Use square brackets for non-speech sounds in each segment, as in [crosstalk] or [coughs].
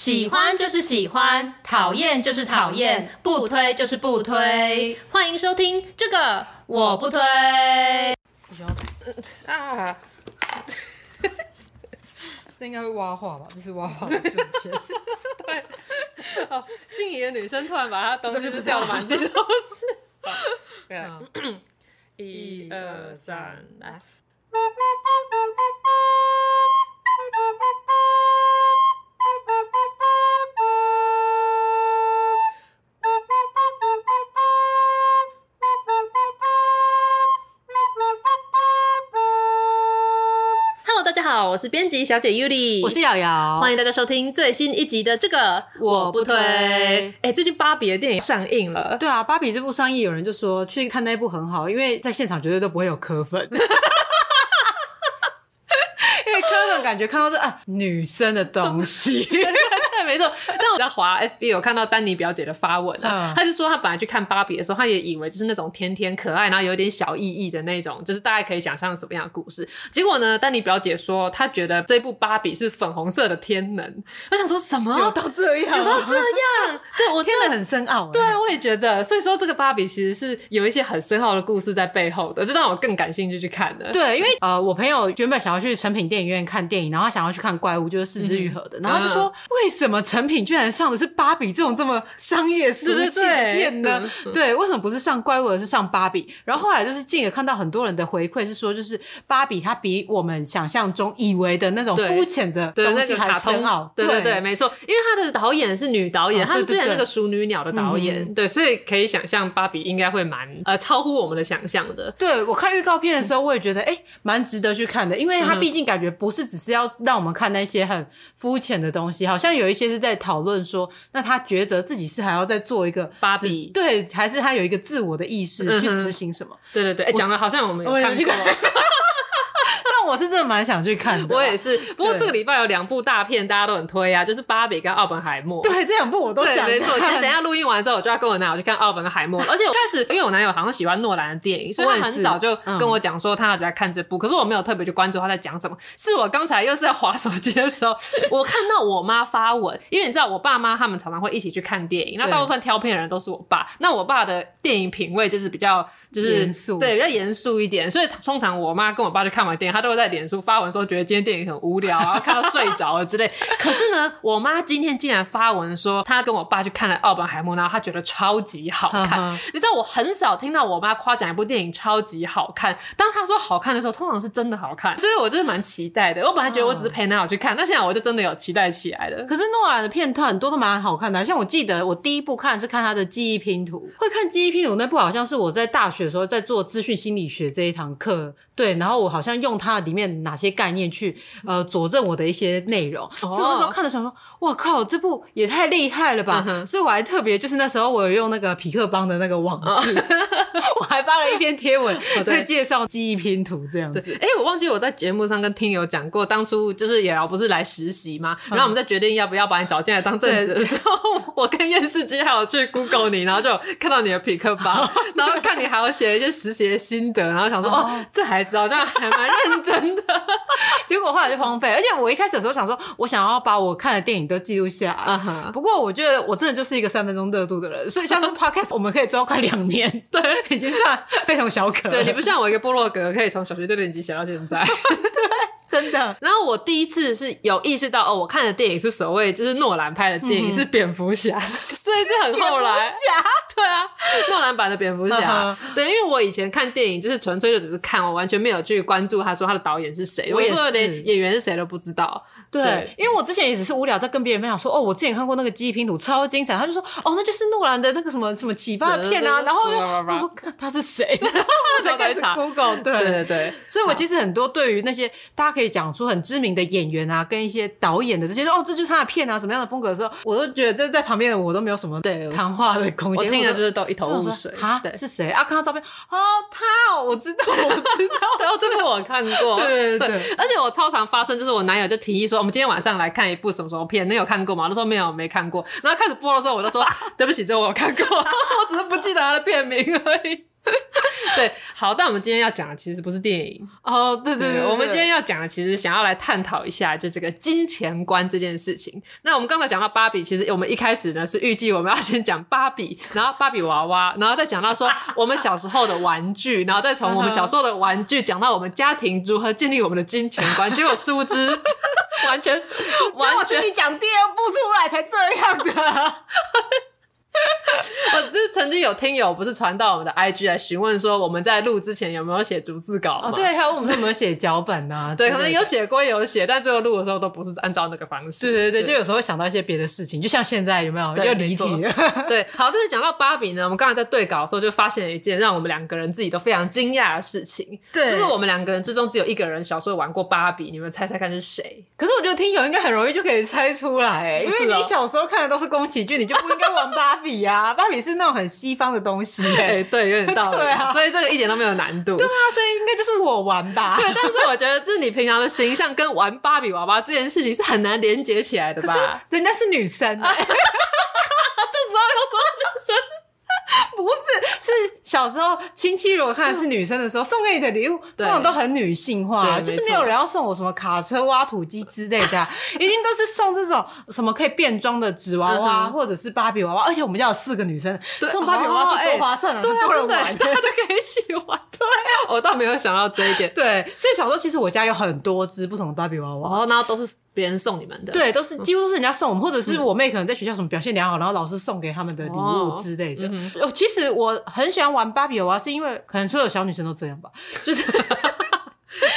喜欢就是喜欢，讨厌就是讨厌，不推就是不推。欢迎收听这个我不推。啊！这应该会挖话吧？这是挖话的瞬间。对。哦，心仪的女生突然把她东西就掉满地都是。对啊。一二三，来。我是编辑小姐 Yuli，我是瑶瑶，欢迎大家收听最新一集的这个我不推。哎、欸，最近芭比的电影上映了，对啊，芭比这部上映，有人就说去看那一部很好，因为在现场绝对都不会有磕粉，[laughs] 因为柯粉感觉看到是啊女生的东西。[laughs] [laughs] 没错，但我在滑 FB 有看到丹尼表姐的发文啊，她就说她本来去看芭比的时候，她也以为就是那种甜甜可爱，然后有点小意义的那种，就是大家可以想象什么样的故事。结果呢，丹尼表姐说她觉得这部芭比是粉红色的天能。我想说什么？有到这样？有到这样？对，我天能很深奥。对，我也觉得。所以说这个芭比其实是有一些很深奥的故事在背后的，这让我更感兴趣去看的。对，因为呃，我朋友原本想要去成品电影院看电影，然后他想要去看怪物，就是四肢愈合的，然后就说为什么？成品居然上的是芭比这种这么商业世界片呢？对，为什么不是上怪物，而是上芭比？然后后来就是进而看到很多人的回馈是说，就是芭比它比我们想象中以为的那种肤浅的东西还深奥。对对对，没错，因为他的导演是女导演，她是之前那个《熟女鸟》的导演，对，所以可以想象芭比应该会蛮呃超乎我们的想象的。对，我看预告片的时候，我也觉得哎，蛮值得去看的，因为它毕竟感觉不是只是要让我们看那些很肤浅的东西，好像有一些。是在讨论说，那他抉择自己是还要再做一个芭比，对，还是他有一个自我的意识去执行什么？嗯、对对对，讲的好像我们有看过。[laughs] 我是真的蛮想去看的，我也是。不过这个礼拜有两部大片，大家都很推啊，就是《芭比》跟《奥本海默》。对，这两部我都想看。没错，其实等一下录音完之后，我就要跟我男友去看《奥本海默》。[laughs] 而且我开始，因为我男友好像喜欢诺兰的电影，所以他很早就跟我讲说他要来看这部。可是我没有特别去关注他在讲什么。是我刚才又是在划手机的时候，[laughs] 我看到我妈发文，因为你知道我爸妈他们常常会一起去看电影，那大部分挑片的人都是我爸。那我爸的电影品味就是比较就是严肃，对，比较严肃一点。所以通常我妈跟我爸去看完电影，他都会在脸书发文说。都觉得今天电影很无聊，然后看到睡着了之类。可是呢，我妈今天竟然发文说，她跟我爸去看了《奥本海默》，然后她觉得超级好看。你知道，我很少听到我妈夸奖一部电影超级好看。当她说好看的时候，通常是真的好看，所以我就是蛮期待的。我本来觉得我只是陪男友去看，但现在我就真的有期待起来了。可是诺兰的片段很多都蛮好看的，像我记得我第一部看是看他的记忆拼图，会看记忆拼图那部好像是我在大学的时候在做资讯心理学这一堂课，对，然后我好像用它里面哪些概念去。呃，佐证我的一些内容，哦、所以我那时候看的时候说，哇靠，这部也太厉害了吧！嗯、所以我还特别就是那时候我有用那个匹克邦的那个网志，哦、[laughs] 我还发了一篇贴文 [laughs] 在介绍记忆拼图这样子。哎、欸，我忘记我在节目上跟听友讲过，当初就是也瑶不是来实习吗？然后我们在决定要不要把你找进来当正职的时候，我跟验视机还有去 Google 你，然后就看到你的匹克邦，[laughs] 然后看你还有写一些实习的心得，然后想说，哦，哦，这孩子好像还蛮认真 [laughs] 的。结果后来就。荒废，而且我一开始的时候想说，我想要把我看的电影都记录下来。Uh huh. 不过我觉得我真的就是一个三分钟热度的人，所以像是 [laughs] Podcast 我们可以做到快两年，对，已经算非同小可。对，你不像我一个部落格，可以从小学六年级写到现在。[laughs] 对。真的，然后我第一次是有意识到哦，我看的电影是所谓就是诺兰拍的电影，是蝙蝠侠，[laughs] 所以是很后来。蝙蝠侠，对啊，诺兰版的蝙蝠侠。对，因为我以前看电影就是纯粹就只是看，我完全没有去关注他说他的导演是谁，我说连演员是谁都不知道。对，因为我之前也只是无聊在跟别人分享说，哦，我之前看过那个记忆拼图超精彩，他就说，哦，那就是诺兰的那个什么什么启发片啊，然后我说他是谁，[laughs] 我在开始 Google，对对对，所以我其实很多对于那些大家可以。讲出很知名的演员啊，跟一些导演的这些说哦，这就是他的片啊，什么样的风格的时候，我都觉得这在旁边的我都没有什么对谈话的空间，我听的就是都一头雾水啊，是谁？啊？看到照片哦，他哦，我知道，我知道，[laughs] 对哦，这部我看过，[laughs] 对对。对，而且我超常发生，就是我男友就提议说，我们今天晚上来看一部什么什么片，你有看过吗？他说没有，没看过。然后开始播了之后，我就说 [laughs] 对不起，这我有看过，[laughs] 我只是不记得他的片名而已。[laughs] 对，好，但我们今天要讲的其实不是电影哦，对对对，我们今天要讲的其实想要来探讨一下，就这个金钱观这件事情。那我们刚才讲到芭比，其实我们一开始呢是预计我们要先讲芭比，然后芭比娃娃，然后再讲到说我们小时候的玩具，然后再从我们小时候的玩具讲到我们家庭如何建立我们的金钱观，结果殊不知 [laughs] 完全完全你讲第二部出来才这样的。[laughs] 我就是曾经有听友不是传到我们的 IG 来询问说，我们在录之前有没有写逐字稿吗？哦、对，还有我们有没有写脚本呢、啊？对，可能有写归有写，但最后录的时候都不是按照那个方式。对对对，对就有时候会想到一些别的事情，就像现在有没有又离题？[laughs] [laughs] 对，好，但是讲到芭比呢，我们刚才在对稿的时候就发现了一件让我们两个人自己都非常惊讶的事情。对，就是我们两个人之中只有一个人小时候玩过芭比，你们猜猜看是谁？可是我觉得听友应该很容易就可以猜出来，因为你小时候看的都是宫崎骏，你就不应该玩芭比啊，芭比。是那种很西方的东西、欸，[laughs] 哎，对，有点道理，[laughs] 啊，所以这个一点都没有难度，对啊，所以应该就是我玩吧，[laughs] 对，但是我觉得，就是你平常的形象跟玩芭比娃娃这件事情是很难连接起来的吧？可是人家是女生、欸，这时候又说女生。[laughs] 不是，是小时候亲戚如果看的是女生的时候，送给你的礼物通常都很女性化，就是没有人要送我什么卡车、挖土机之类的、啊，一定都是送这种什么可以变装的纸娃娃，或者是芭比娃娃。而且我们家有四个女生，送芭比娃娃是多划算啊，很多人玩，大家都可以一起玩。[laughs] 对啊，我倒没有想到这一点。对，所以小时候其实我家有很多只不同的芭比娃娃，然后那都是。别人送你们的，对，都是几乎都是人家送我们，或者是我妹可能在学校什么表现良好，然后老师送给他们的礼物之类的。哦，嗯、其实我很喜欢玩芭比娃娃，是因为可能所有小女生都这样吧，就是。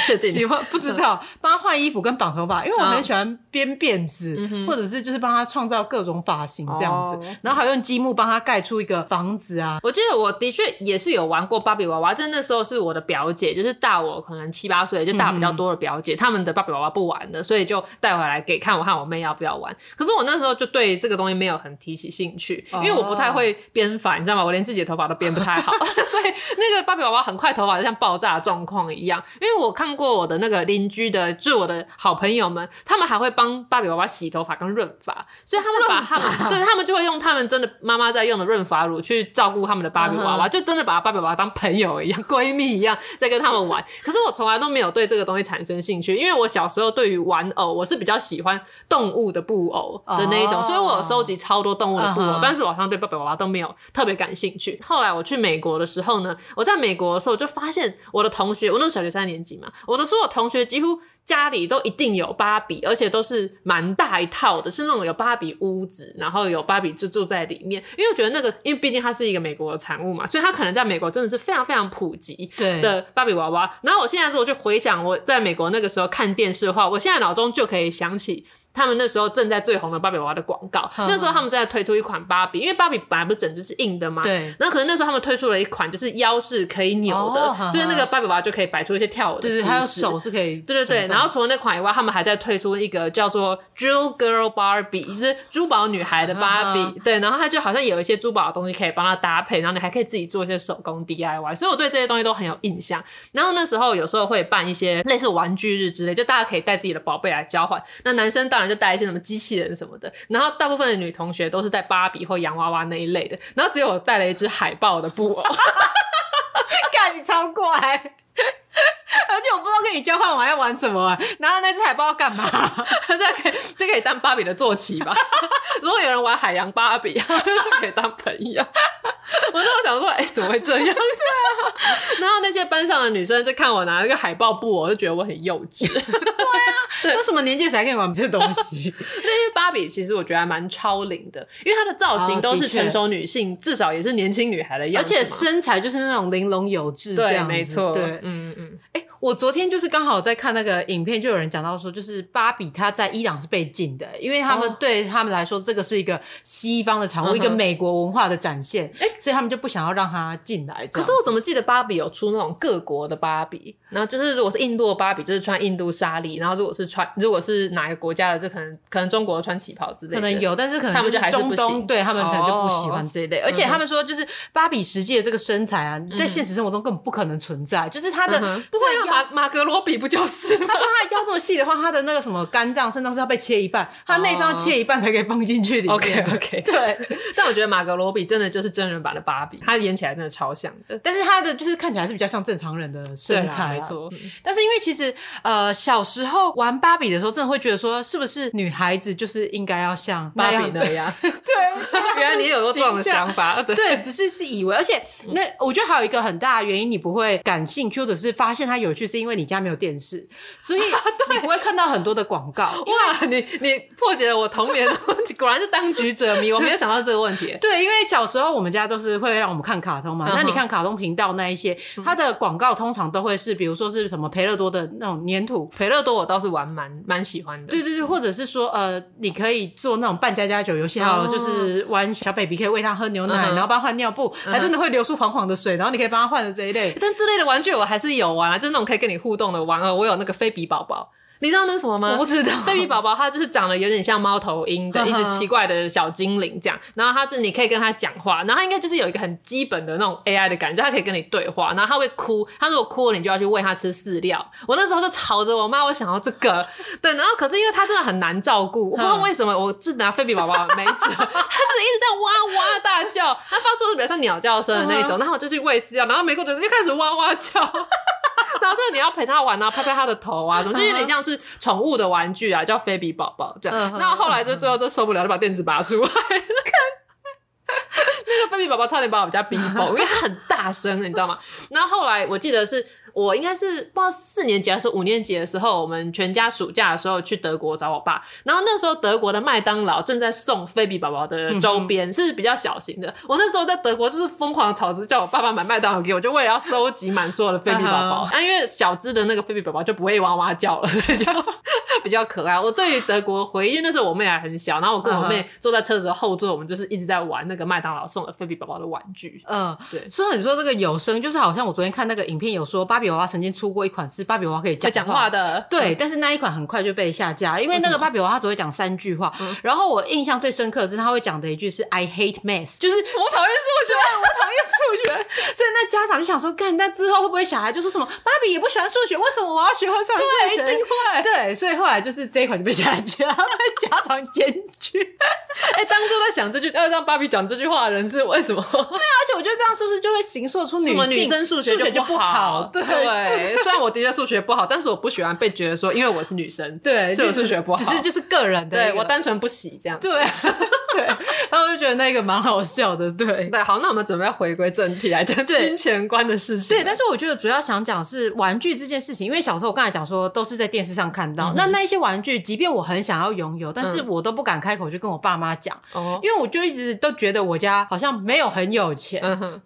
确定喜欢不知道帮他换衣服跟绑头发，因为我很喜欢编辫子，哦、或者是就是帮他创造各种发型这样子，哦、然后还用积木帮他盖出一个房子啊。我记得我的确也是有玩过芭比娃娃，就那时候是我的表姐，就是大我可能七八岁，就大比较多的表姐，他、嗯、们的芭比娃娃不玩的，所以就带回来给看我和我妹要不要玩。可是我那时候就对这个东西没有很提起兴趣，因为我不太会编发，你知道吗？我连自己的头发都编不太好，[laughs] 所以那个芭比娃娃很快头发就像爆炸的状况一样。因为我看过我的。那个邻居的，就是我的好朋友们，他们还会帮芭比娃娃洗头发跟润发，所以他们把他们，对他们就会用他们真的妈妈在用的润发乳去照顾他们的芭比娃娃，uh. 就真的把芭比娃娃当朋友一样、闺蜜一样在跟他们玩。可是我从来都没有对这个东西产生兴趣，因为我小时候对于玩偶，我是比较喜欢动物的布偶的那一种，uh. 所以我有收集超多动物的布偶，uh. 但是我好像对芭比娃娃都没有特别感兴趣。后来我去美国的时候呢，我在美国的时候就发现我的同学，我那时候小学三年级嘛，我的所有同学几乎。家里都一定有芭比，而且都是蛮大一套的，是那种有芭比屋子，然后有芭比就住在里面。因为我觉得那个，因为毕竟它是一个美国的产物嘛，所以它可能在美国真的是非常非常普及的芭比娃娃。然后我现在如果去回想我在美国那个时候看电视的话，我现在脑中就可以想起。他们那时候正在最红的芭比娃娃的广告，那时候他们正在推出一款芭比，因为芭比本来不是整只是硬的嘛，对。然后可能那时候他们推出了一款就是腰是可以扭的，哦、所以那个芭比娃娃就可以摆出一些跳舞的姿势，对对，还有手是可以，对对对。然后除了那款以外，他们还在推出一个叫做 Jewel Girl Barbie，就是珠宝女孩的芭比，对。然后它就好像有一些珠宝的东西可以帮它搭配，然后你还可以自己做一些手工 DIY，所以我对这些东西都很有印象。然后那时候有时候会办一些类似玩具日之类，就大家可以带自己的宝贝来交换。那男生当然就带一些什么机器人什么的，然后大部分的女同学都是带芭比或洋娃娃那一类的，然后只有我带了一只海豹的布偶，[laughs] 看你超怪。我不知道跟你交换完要玩什么，然后那只海豹要干嘛？[laughs] 这可以，这可以当芭比的坐骑吧？[laughs] 如果有人玩海洋芭比，就可以当朋友。我就想说，哎、欸，怎么会这样？[laughs] 对啊。然后那些班上的女生就看我拿那个海豹布，我就觉得我很幼稚。对啊，对，为什么年纪才可以玩这东西？那因为芭比其实我觉得还蛮超龄的，因为她的造型都是成熟女性，哦、至少也是年轻女孩的样子，而且身材就是那种玲珑有致，对，没错，对，嗯嗯。哎、欸，我昨天就是刚好在看那个影片，就有人讲到说，就是芭比她在伊朗是被禁的，因为他们对他们来说，这个是一个西方的产物，哦、一个美国文化的展现，哎、欸，所以他们就不想要让它进来。可是我怎么记得芭比有出那种各国的芭比？然后就是如果是印度的芭比，就是穿印度纱丽；然后如果是穿如果是哪一个国家的，就可能可能中国穿旗袍之类的，可能有，但是可能他们就还是不行，对他们可能就不喜欢这一类。哦、而且他们说，就是芭比实际的这个身材啊，在现实生活中根本不可能存在，就是她的不会马马格罗比不就是？他说他腰这么细的话，他的那个什么肝脏、肾脏是要被切一半，他内脏要切一半才可以放进去里面。OK OK，对。[laughs] 但我觉得马格罗比真的就是真人版的芭比，他演起来真的超像的。但是他的就是看起来是比较像正常人的身材，没错。但是因为其实呃小时候玩芭比的时候，真的会觉得说，是不是女孩子就是应该要像芭比那样？[laughs] 对，[laughs] 原来你有这种想法。对，只是是以为，而且那我觉得还有一个很大的原因，你不会感兴趣，或者是发现它有趣，是因为你家没有电视，所以 [laughs] 你不会看到很多的广告。哇，你你破解了我童年的问题，[laughs] 果然是当局者迷，我没有想到这个问题。对，因为小时候我们家都是会让我们看卡通嘛，那你看卡通频道那一些，它的广告通常都会是，比如说是什么培乐多的那种粘土，培乐多我倒是玩蛮蛮喜欢的。对对对，或者是说呃，你可以做那种扮家家酒游戏，还有就是玩小 baby 可以喂他喝牛奶，然后帮他换尿布，还真的会流出黄黄的水，然后你可以帮他换的这一类。但这类的玩具我还是有玩啊，就是那种可以跟你互动的玩偶，我有那个菲比宝宝。你知道那是什么吗？我不知道。菲比宝宝它就是长得有点像猫头鹰的 [laughs] 一只奇怪的小精灵这样，然后它就是你可以跟它讲话，然后它应该就是有一个很基本的那种 AI 的感觉，它可以跟你对话，然后它会哭，它如果哭了你就要去喂它吃饲料。我那时候就吵着我妈，我想要这个，[laughs] 对，然后可是因为它真的很难照顾，我不知道为什么，我是拿菲比宝宝没辙，[laughs] 它就是一直在哇哇大叫，它发出的比较像鸟叫声的那种，然后我就去喂饲料，然后没过多久就开始哇哇叫。然后这个你要陪他玩啊，拍拍他的头啊，怎么就有点像是宠物的玩具啊，叫菲比宝宝这样。那后后来就最后都受不了，就把电池拔出来，[laughs] 那个菲比宝宝差点把我们家逼疯，因为它很大声，你知道吗？然后后来我记得是。我应该是不知道四年级还是五年级的时候，我们全家暑假的时候去德国找我爸，然后那时候德国的麦当劳正在送菲比宝宝的周边，是比较小型的。我那时候在德国就是疯狂吵着叫我爸爸买麦当劳给我，就为了要收集满所有的菲比宝宝。啊，因为小只的那个菲比宝宝就不会哇哇叫了，[laughs] 所以就比较可爱。我对于德国回忆，因为那时候我妹还很小，然后我跟我妹坐在车子的后座，我们就是一直在玩那个麦当劳送的菲比宝宝的玩具。嗯，对。所以你说这个有声，就是好像我昨天看那个影片有说芭比娃娃曾经出过一款是芭比娃娃可以讲讲话的，对，但是那一款很快就被下架，因为那个芭比娃娃只会讲三句话。然后我印象最深刻的是他会讲的一句是 I hate math，就是我讨厌数学，我讨厌数学。[laughs] 所以那家长就想说，干，那之后会不会小孩就说什么芭比也不喜欢数学，为什么我要学会算数学？对，一定会。对，所以后来就是这一款就被下架，被 [laughs] 家长检举。[laughs] 哎，当初在想这句要让芭比讲这句话的人是为什么？对啊，而且我觉得这样是不是就会形塑出女性女生数学就不好？对。虽然我的确数学不好，但是我不喜欢被觉得说，因为我是女生，对，所以我数学不好，只是就是个人的，对我单纯不喜这样。对，对，然后我就觉得那个蛮好笑的，对，对，好，那我们准备要回归正题来讲金钱观的事情。对，但是我觉得主要想讲是玩具这件事情，因为小时候我刚才讲说都是在电视上看到，那那一些玩具，即便我很想要拥有，但是我都不敢开口去跟我爸妈讲，因为我就一直都觉得我家好像没有很有钱，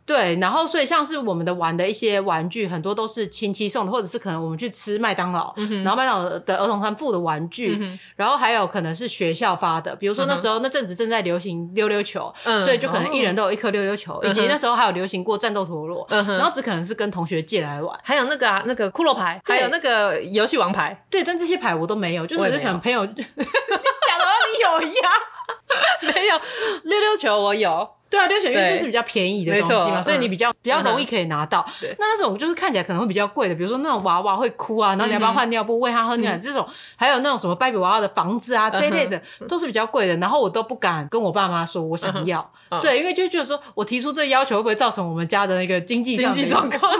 对，然后所以像是我们的玩的一些玩具，很多都是亲戚送的，或者是可能我们去吃麦当劳，然后麦当劳的儿童餐附的玩具，然后还有可能是学校发的，比如说那时候那阵子正在流行溜溜球，所以就可能一人都有一颗溜溜球，以及那时候还有流行过战斗陀螺，然后只可能是跟同学借来玩，还有那个啊那个骷髅牌，还有那个游戏王牌，对，但这些牌我都没有，就只是可能朋友讲的你有一样，没有溜溜球我有。对啊，溜雪因为这是比较便宜的东西嘛，所以你比较比较容易可以拿到。那那种就是看起来可能会比较贵的，比如说那种娃娃会哭啊，然后你要帮他换尿布、喂他喝牛奶这种，还有那种什么芭比娃娃的房子啊这一类的，都是比较贵的。然后我都不敢跟我爸妈说我想要，对，因为就觉得说我提出这个要求会不会造成我们家的那个经济经济状况？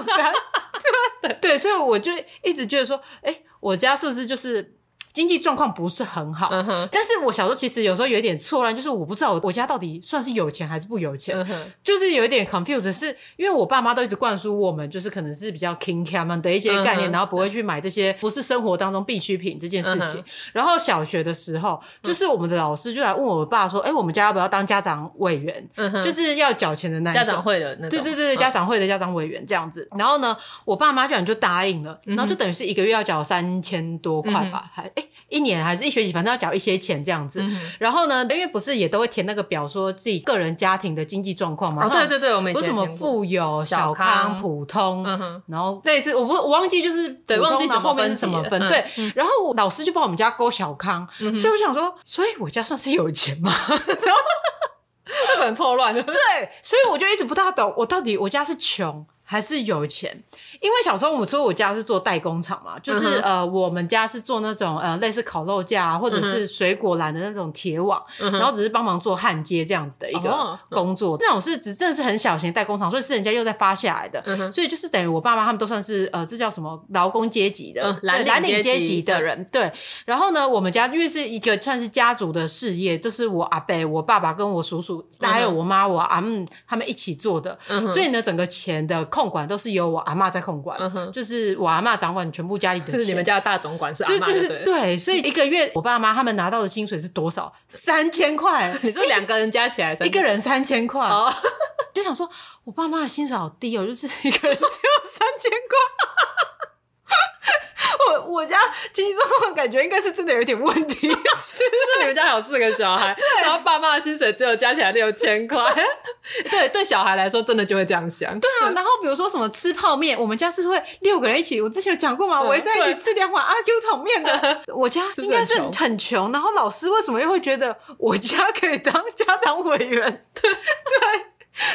[laughs] 对，所以我就一直觉得说，哎，我家是不是就是？经济状况不是很好，但是我小时候其实有时候有一点错乱，就是我不知道我我家到底算是有钱还是不有钱，就是有一点 confused，是因为我爸妈都一直灌输我们，就是可能是比较 king cam 的一些概念，嗯、然后不会去买这些不是生活当中必需品这件事情。嗯、然后小学的时候，就是我们的老师就来问我爸说：“哎、嗯，我们家要不要当家长委员？嗯、就是要缴钱的那种。家长会的那种。”对对对，家长会的家长委员这样子。然后呢，我爸妈居然就答应了，然后就等于是一个月要缴三千多块吧，还哎、嗯、一年还是。一学期反正要缴一些钱这样子，嗯、然后呢，因为不是也都会填那个表，说自己个人家庭的经济状况嘛。哦，对对对，我没有什么富有、小康、普通，嗯、然后类似我不我忘记就是对，忘记然后后面是怎么分？嗯、对，然后老师就帮我们家勾小康，嗯、所以我想说，所以我家算是有钱吗？[laughs] 然后很错乱，对，所以我就一直不大懂，我到底我家是穷。还是有钱，因为小时候我们说我家是做代工厂嘛，就是、嗯、呃我们家是做那种呃类似烤肉架啊，或者是水果篮的那种铁网，嗯、然后只是帮忙做焊接这样子的一个工作。哦、那种是只真的是很小型代工厂，所以是人家又在发下来的，嗯、所以就是等于我爸妈他们都算是呃这叫什么劳工阶级的蓝领阶级的人。对，然后呢，我们家因为是一个算是家族的事业，就是我阿伯、我爸爸跟我叔叔，还有我妈、我阿姆他们一起做的，嗯、所以呢，整个钱的。控管都是由我阿妈在控管，嗯、就是我阿妈掌管全部家里的钱。[laughs] 是你们家的大总管是阿妈，对对所以一个月我爸妈他们拿到的薪水是多少？三千块。[laughs] 你说两个人加起来，一个人三千块。哦，[laughs] 就想说我爸妈的薪水好低哦，就是一个人只有三千块。[laughs] 我 [laughs] 我家经济状况感觉应该是真的有点问题，就是你们家有四个小孩，[laughs] 对然后爸妈的薪水只有加起来六千块，对对，小孩来说真的就会这样想。对啊，对然后比如说什么吃泡面，我们家是会六个人一起，我之前有讲过吗？围、嗯、在一起吃两碗阿 Q 桶面的，对我家应该是很穷。然后老师为什么又会觉得我家可以当家长委员？对对，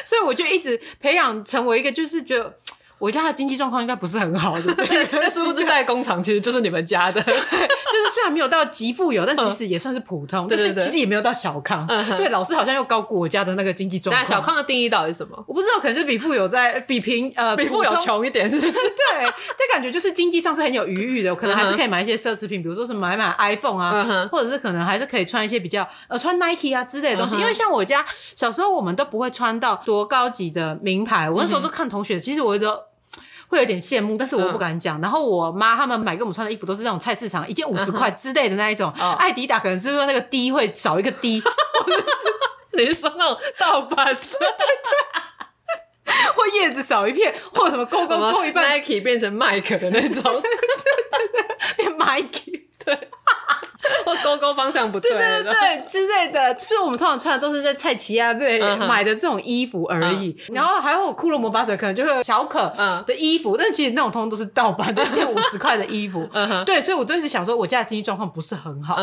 所以我就一直培养成为一个就是觉得。我家的经济状况应该不是很好的，[laughs] 那是不是代工厂其实就是你们家的？就是虽然没有到极富有，但其实也算是普通。但是其实也没有到小康。对，老师好像又高估我家的那个经济状况。那小康的定义到底是什么？我不知道，可能就比富有在比平呃比富有穷一点，是不是？[laughs] 对，但感觉就是经济上是很有余裕的，可能还是可以买一些奢侈品，比如说是买买 iPhone 啊，或者是可能还是可以穿一些比较呃穿 Nike 啊之类的东西。因为像我家小时候，我们都不会穿到多高级的名牌。我那时候都看同学，其实我都。会有点羡慕，但是我不敢讲。嗯、然后我妈他们买给我们穿的衣服都是那种菜市场一件五十块之类的那一种。嗯、艾迪达可能是说那个 D 会少一个 D，你是说那种盗版的？对对对，或叶子少一片，或者什么勾勾勾一半，Nike 变成 Mike 的那种，[laughs] 对对对，变 Mike，对。[laughs] 或勾勾方向不对，对对之类的，就是我们通常穿的都是在菜奇亚贝买的这种衣服而已。然后还有库洛魔法使可能就会有小可的衣服，但其实那种通通都是盗版的，[laughs] 一件五十块的衣服。对，所以我都一直想说，我家的经济状况不是很好。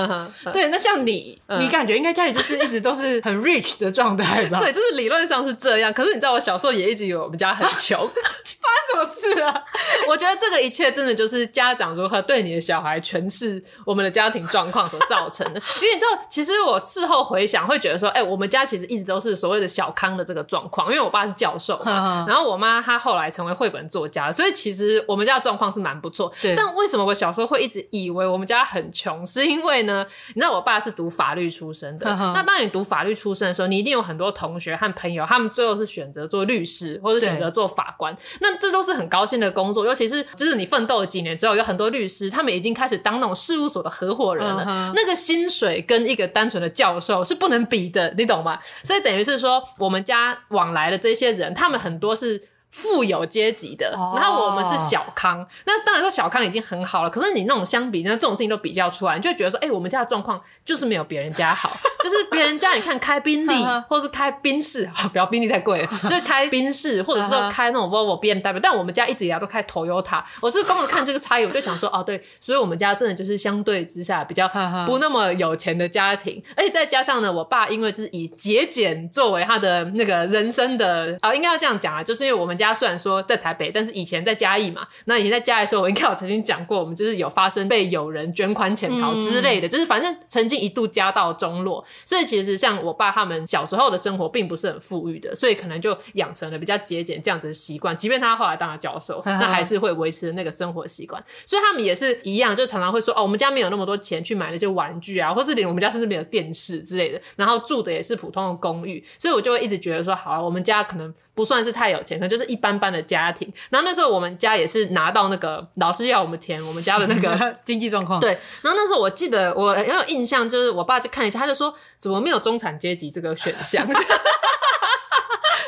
对，那像你，你感觉应该家里就是一直都是很 rich 的状态吧？[laughs] 对，就是理论上是这样。可是你知道，我小时候也一直以为我们家很穷，发生什么事啊？我觉得这个一切真的就是家长如何对你的小孩诠释我们的家庭状况所造成的。因为你知道，其实我事后回想，会觉得说，哎、欸，我们家其实一直都是所谓的小康的这个状况。因为我爸是教授嘛，[laughs] 然后我妈她后来成为绘本作家，所以其实我们家的状况是蛮不错。对。但为什么我小时候会一直以为我们家很穷？是因为呢，你知道我爸是读法律出身的。那当你读法律出身的时候，你一定有很多同学和朋友，他们最后是选择做律师或者选择做法官。那这都是很高兴的工作，尤其是就是你奋斗了几年之后，有很多律师，他们已经开始当那种事务所的合伙人了。那个薪水跟一个单纯的教授是不能比的，你懂吗？所以等于是说，我们家往来的这些人，他们很多是。富有阶级的，然后我们是小康。Oh. 那当然说小康已经很好了，可是你那种相比，那这种事情都比较出来，你就会觉得说，哎、欸，我们家的状况就是没有别人家好。[laughs] 就是别人家，你看开宾利，或是开宾士，不要宾利太贵了，就是开宾士，或者是说开那种 Volvo、BMW。但我们家一直以来都开 Toyota。我是刚刚看这个差异，我就想说，哦，对，所以我们家真的就是相对之下比较不那么有钱的家庭。而且再加上呢，我爸因为就是以节俭作为他的那个人生的啊、哦，应该要这样讲啊，就是因为我们。家虽然说在台北，但是以前在嘉义嘛。那以前在嘉义的时候，我应该有曾经讲过，我们就是有发生被有人捐款潜逃之类的，嗯、就是反正曾经一度家道中落。所以其实像我爸他们小时候的生活并不是很富裕的，所以可能就养成了比较节俭这样子的习惯。即便他后来当了教授，那还是会维持那个生活习惯。所以他们也是一样，就常常会说哦，我们家没有那么多钱去买那些玩具啊，或是连我们家甚至没有电视之类的。然后住的也是普通的公寓，所以我就会一直觉得说，好啊，我们家可能不算是太有钱，可能就是。一般般的家庭，然后那时候我们家也是拿到那个老师要我们填我们家的那个 [laughs] 经济状况，对。然后那时候我记得我很有印象，就是我爸就看一下，他就说怎么没有中产阶级这个选项？[laughs]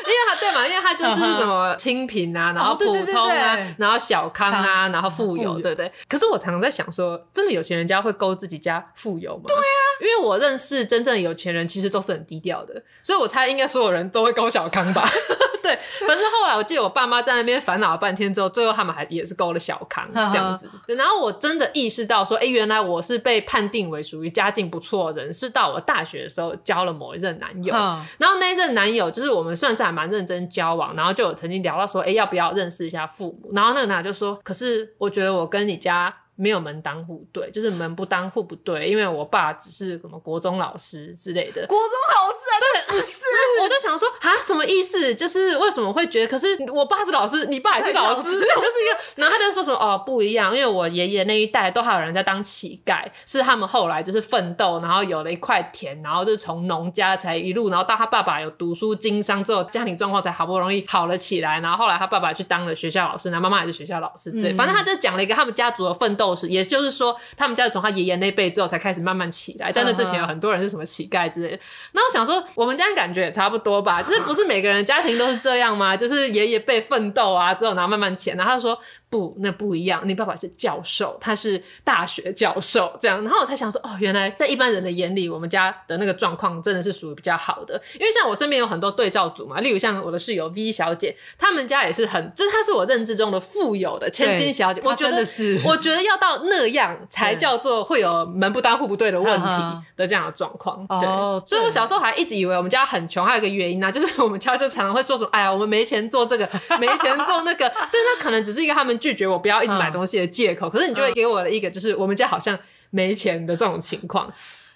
因为他对嘛，因为他就是什么清贫啊，然后普通啊，然后小康啊，然后富有，对不对？可是我常常在想说，真的有钱人家会勾自己家富有吗？对啊，因为我认识真正有钱人其实都是很低调的，所以我猜应该所有人都会勾小康吧。[laughs] 对，反正后来我记得我爸妈在那边烦恼了半天之后，最后他们还也是勾了小康这样子。然后我真的意识到说，哎、欸，原来我是被判定为属于家境不错的人，是到我大学的时候交了某一任男友。然后那一任男友就是我们算是还蛮认真交往，然后就有曾经聊到说，哎、欸，要不要认识一下父母？然后那个男友就说，可是我觉得我跟你家。没有门当户对，就是门不当户不对，因为我爸只是什么国中老师之类的。国中老师啊，对，只是。[laughs] 我就想说啊，什么意思？就是为什么会觉得？可是我爸是老师，你爸也是老师，这样就是一个。然后他就说什么哦，不一样，因为我爷爷那一代都还有人在当乞丐，是他们后来就是奋斗，然后有了一块田，然后就从农家才一路，然后到他爸爸有读书经商之后，家庭状况才好不容易好了起来。然后后来他爸爸去当了学校老师，然后妈妈也是学校老师之类。反正他就讲了一个他们家族的奋斗。也就是说，他们家从他爷爷那辈之后才开始慢慢起来，在那之前有很多人是什么乞丐之类的。那我想说，我们家感觉也差不多吧，就是不是每个人家庭都是这样吗？就是爷爷辈奋斗啊，之后然后慢慢起来，然后他就说。不，那不一样。你爸爸是教授，他是大学教授，这样。然后我才想说，哦，原来在一般人的眼里，我们家的那个状况真的是属于比较好的。因为像我身边有很多对照组嘛，例如像我的室友 V 小姐，他们家也是很，就是她是我认知中的富有的千金小姐。我觉得是，我觉得要到那样才叫做会有门不当户不对的问题的这样的状况。对，哦，所以我小时候还一直以为我们家很穷，还有一个原因呢，就是我们家就常常会说什么，哎呀，我们没钱做这个，没钱做那个。[laughs] 但是那可能只是一个他们拒绝我不要一直买东西的借口，可是你就会给我的一个就是我们家好像没钱的这种情况。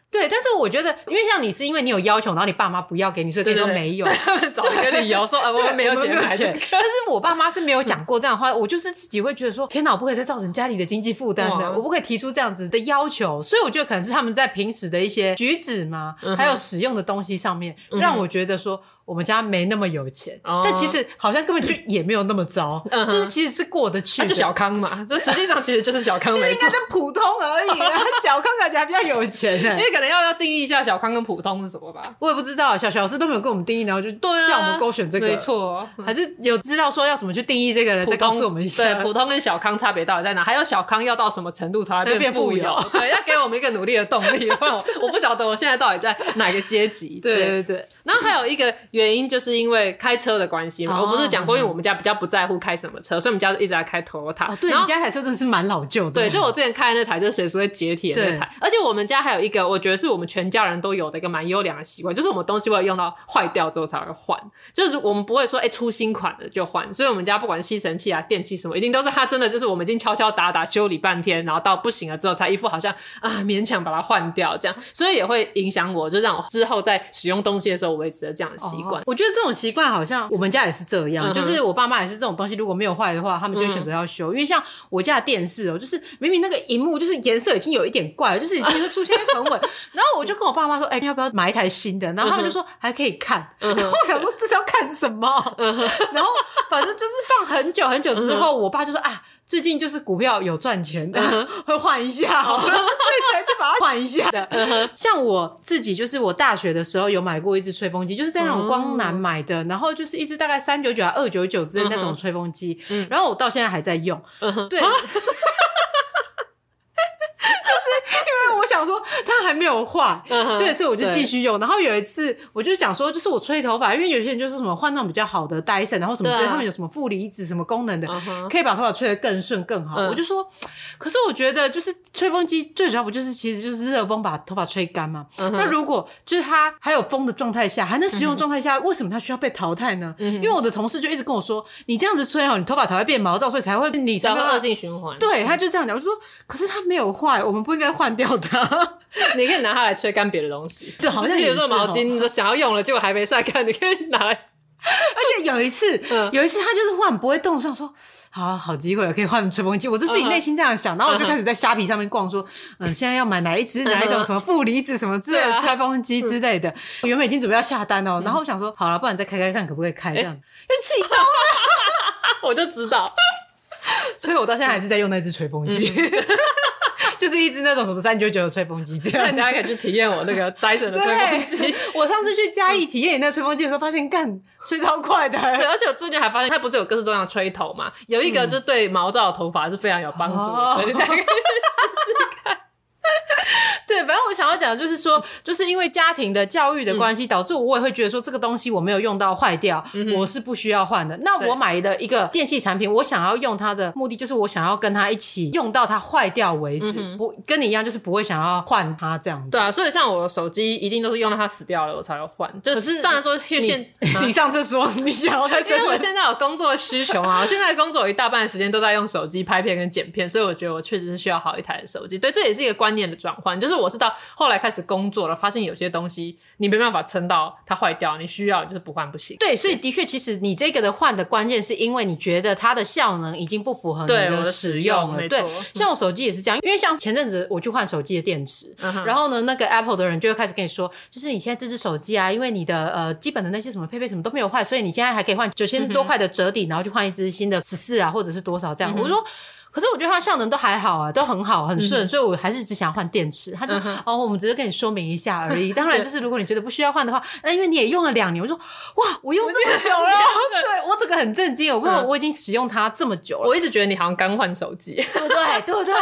对，但是我觉得，因为像你是因为你有要求，然后你爸妈不要给你，所以可以说 [laughs] 没有，找一个理由说呃我们没有钱买钱。[laughs] 但是我爸妈是没有讲过这样的话，我就是自己会觉得说，天哪，我不可以再造成家里的经济负担的，我不可以提出这样子的要求。所以我觉得可能是他们在平时的一些举止嘛，还有使用的东西上面，让我觉得说。我们家没那么有钱，但其实好像根本就也没有那么糟，[laughs] 就是其实是过得去。就小康嘛，[laughs] 这实际上其实就是小康，其实应该是普通而已。[laughs] 小康感觉还比较有钱，因为可能要要定义一下小康跟普通是什么吧。我也不知道，小小师都没有跟我们定义，然后就叫我们勾选这个，没错，还是有知道说要怎么去定义这个人，再告诉我们一下。对，普通跟小康差别到底在哪？还有小康要到什么程度才会变富有？对，要给我们一个努力的动力。不然我不晓得我现在到底在哪个阶级。对对对。然后还有一个原因，就是因为。开车的关系嘛，我不是讲过，因为我们家比较不在乎开什么车，所以我们家就一直在开 Toyota。对，你家台车真的是蛮老旧的。对，就我之前开的那台，就是随时会解体的那台。而且我们家还有一个，我觉得是我们全家人都有的一个蛮优良的习惯，就是我们东西会用到坏掉之后才会换，就是我们不会说哎出新款的就换。所以我们家不管吸尘器啊、电器什么，一定都是它真的就是我们已经敲敲打打修理半天，然后到不行了之后才一副好像啊勉强把它换掉这样，所以也会影响我，就让我之后在使用东西的时候维持了这样的习惯。我觉得这种习惯好像我们。家也是这样，就是我爸妈也是这种东西，如果没有坏的话，他们就选择要修。因为像我家的电视哦，就是明明那个荧幕就是颜色已经有一点怪了，就是已经会出现很稳。[laughs] 然后我就跟我爸妈说：“哎，要不要买一台新的？”然后他们就说：“还可以看。”然后我想说这是要看什么？然后反正就是放很久很久之后，我爸就说：“啊。”最近就是股票有赚钱的，uh. [laughs] 会换一下，[laughs] 所以才去把它 [laughs] 换一下的。Uh. 像我自己，就是我大学的时候有买过一只吹风机，就是在那种光南买的，uh. 然后就是一只大概三九九啊二九九之类那种吹风机，uh. 然后我到现在还在用。Uh huh. 对。想说它还没有坏，uh 对，所以我就继续用。然后有一次，我就讲说，就是我吹头发，因为有些人就是什么换那种比较好的 Dyson，然后什么之类，啊、他们有什么负离子什么功能的，uh. 可以把头发吹得更顺更好。Uh. 我就说，可是我觉得就是吹风机最主要不就是其实就是热风把头发吹干吗？Uh huh. 那如果就是它还有风的状态下还能使用状态下，uh. 为什么它需要被淘汰呢？Uh. 因为我的同事就一直跟我说，你这样子吹哦，你头发才会变毛躁，所以才会你才会恶性循环。对，他就这样讲。我就说，可是它没有坏，我们不应该换掉它。[laughs] 你可以拿它来吹干别的东西，就好像比如说毛巾都想要用了，结果还没晒干，你可以拿来。而且有一次，[laughs] 有一次他就是忽然不会动，想说好好机会了，可以换吹风机。我就自己内心这样想，然后我就开始在虾皮上面逛，说嗯，现在要买哪一支哪一种什么负离子什么之类的吹风机之类的。我原本已经准备要下单哦，然后我想说好了，不然再开开看可不可以开这样，又启动了，[laughs] 我就知道，所以我到现在还是在用那支吹风机。[laughs] 就是一只那种什么三九九的吹风机，这样大家可以去体验我那个 [laughs] Dyson 的吹风机。我上次去嘉义体验你那吹风机的时候，发现干吹超快的。[laughs] 对，而且我最近还发现，它不是有各式各样的吹头嘛？有一个就对毛躁的头发是非常有帮助的，所以大家可以试试看。[laughs] 对，反正我想要讲的就是说，就是因为家庭的教育的关系，导致我也会觉得说，这个东西我没有用到坏掉，我是不需要换的。那我买的一个电器产品，我想要用它的目的就是我想要跟它一起用到它坏掉为止，不跟你一样，就是不会想要换它这样子。对啊，所以像我的手机一定都是用到它死掉了我才要换。就是当然说，现 [laughs] 你上次说你想要在，因为我现在有工作需求啊，我现在工作一大半的时间都在用手机拍片跟剪片，所以我觉得我确实是需要好一台的手机。对，这也是一个观念的转换，就是我是到后来开始工作了，发现有些东西你没办法撑到它坏掉，你需要就是不换不行。对，所以的确，其实你这个的换的关键是因为你觉得它的效能已经不符合你的使用了。对，像我手机也是这样，因为像前阵子我去换手机的电池，然后呢，那个 Apple 的人就会开始跟你说，就是你现在这只手机啊，因为你的呃基本的那些什么配备什么都没有坏，所以你现在还可以换九千多块的折抵，然后去换一支新的十四啊，或者是多少这样。我说。可是我觉得它效能都还好啊，都很好，很顺，嗯、所以我还是只想换电池。他就、嗯、哦，我们只是跟你说明一下而已。[laughs] 当然，就是如果你觉得不需要换的话，那因为你也用了两年，我说哇，我用这么久了，[laughs] 对我这个很震惊，我不知道我已经使用它这么久了。我一直觉得你好像刚换手机，对 [laughs] 不对？对不对？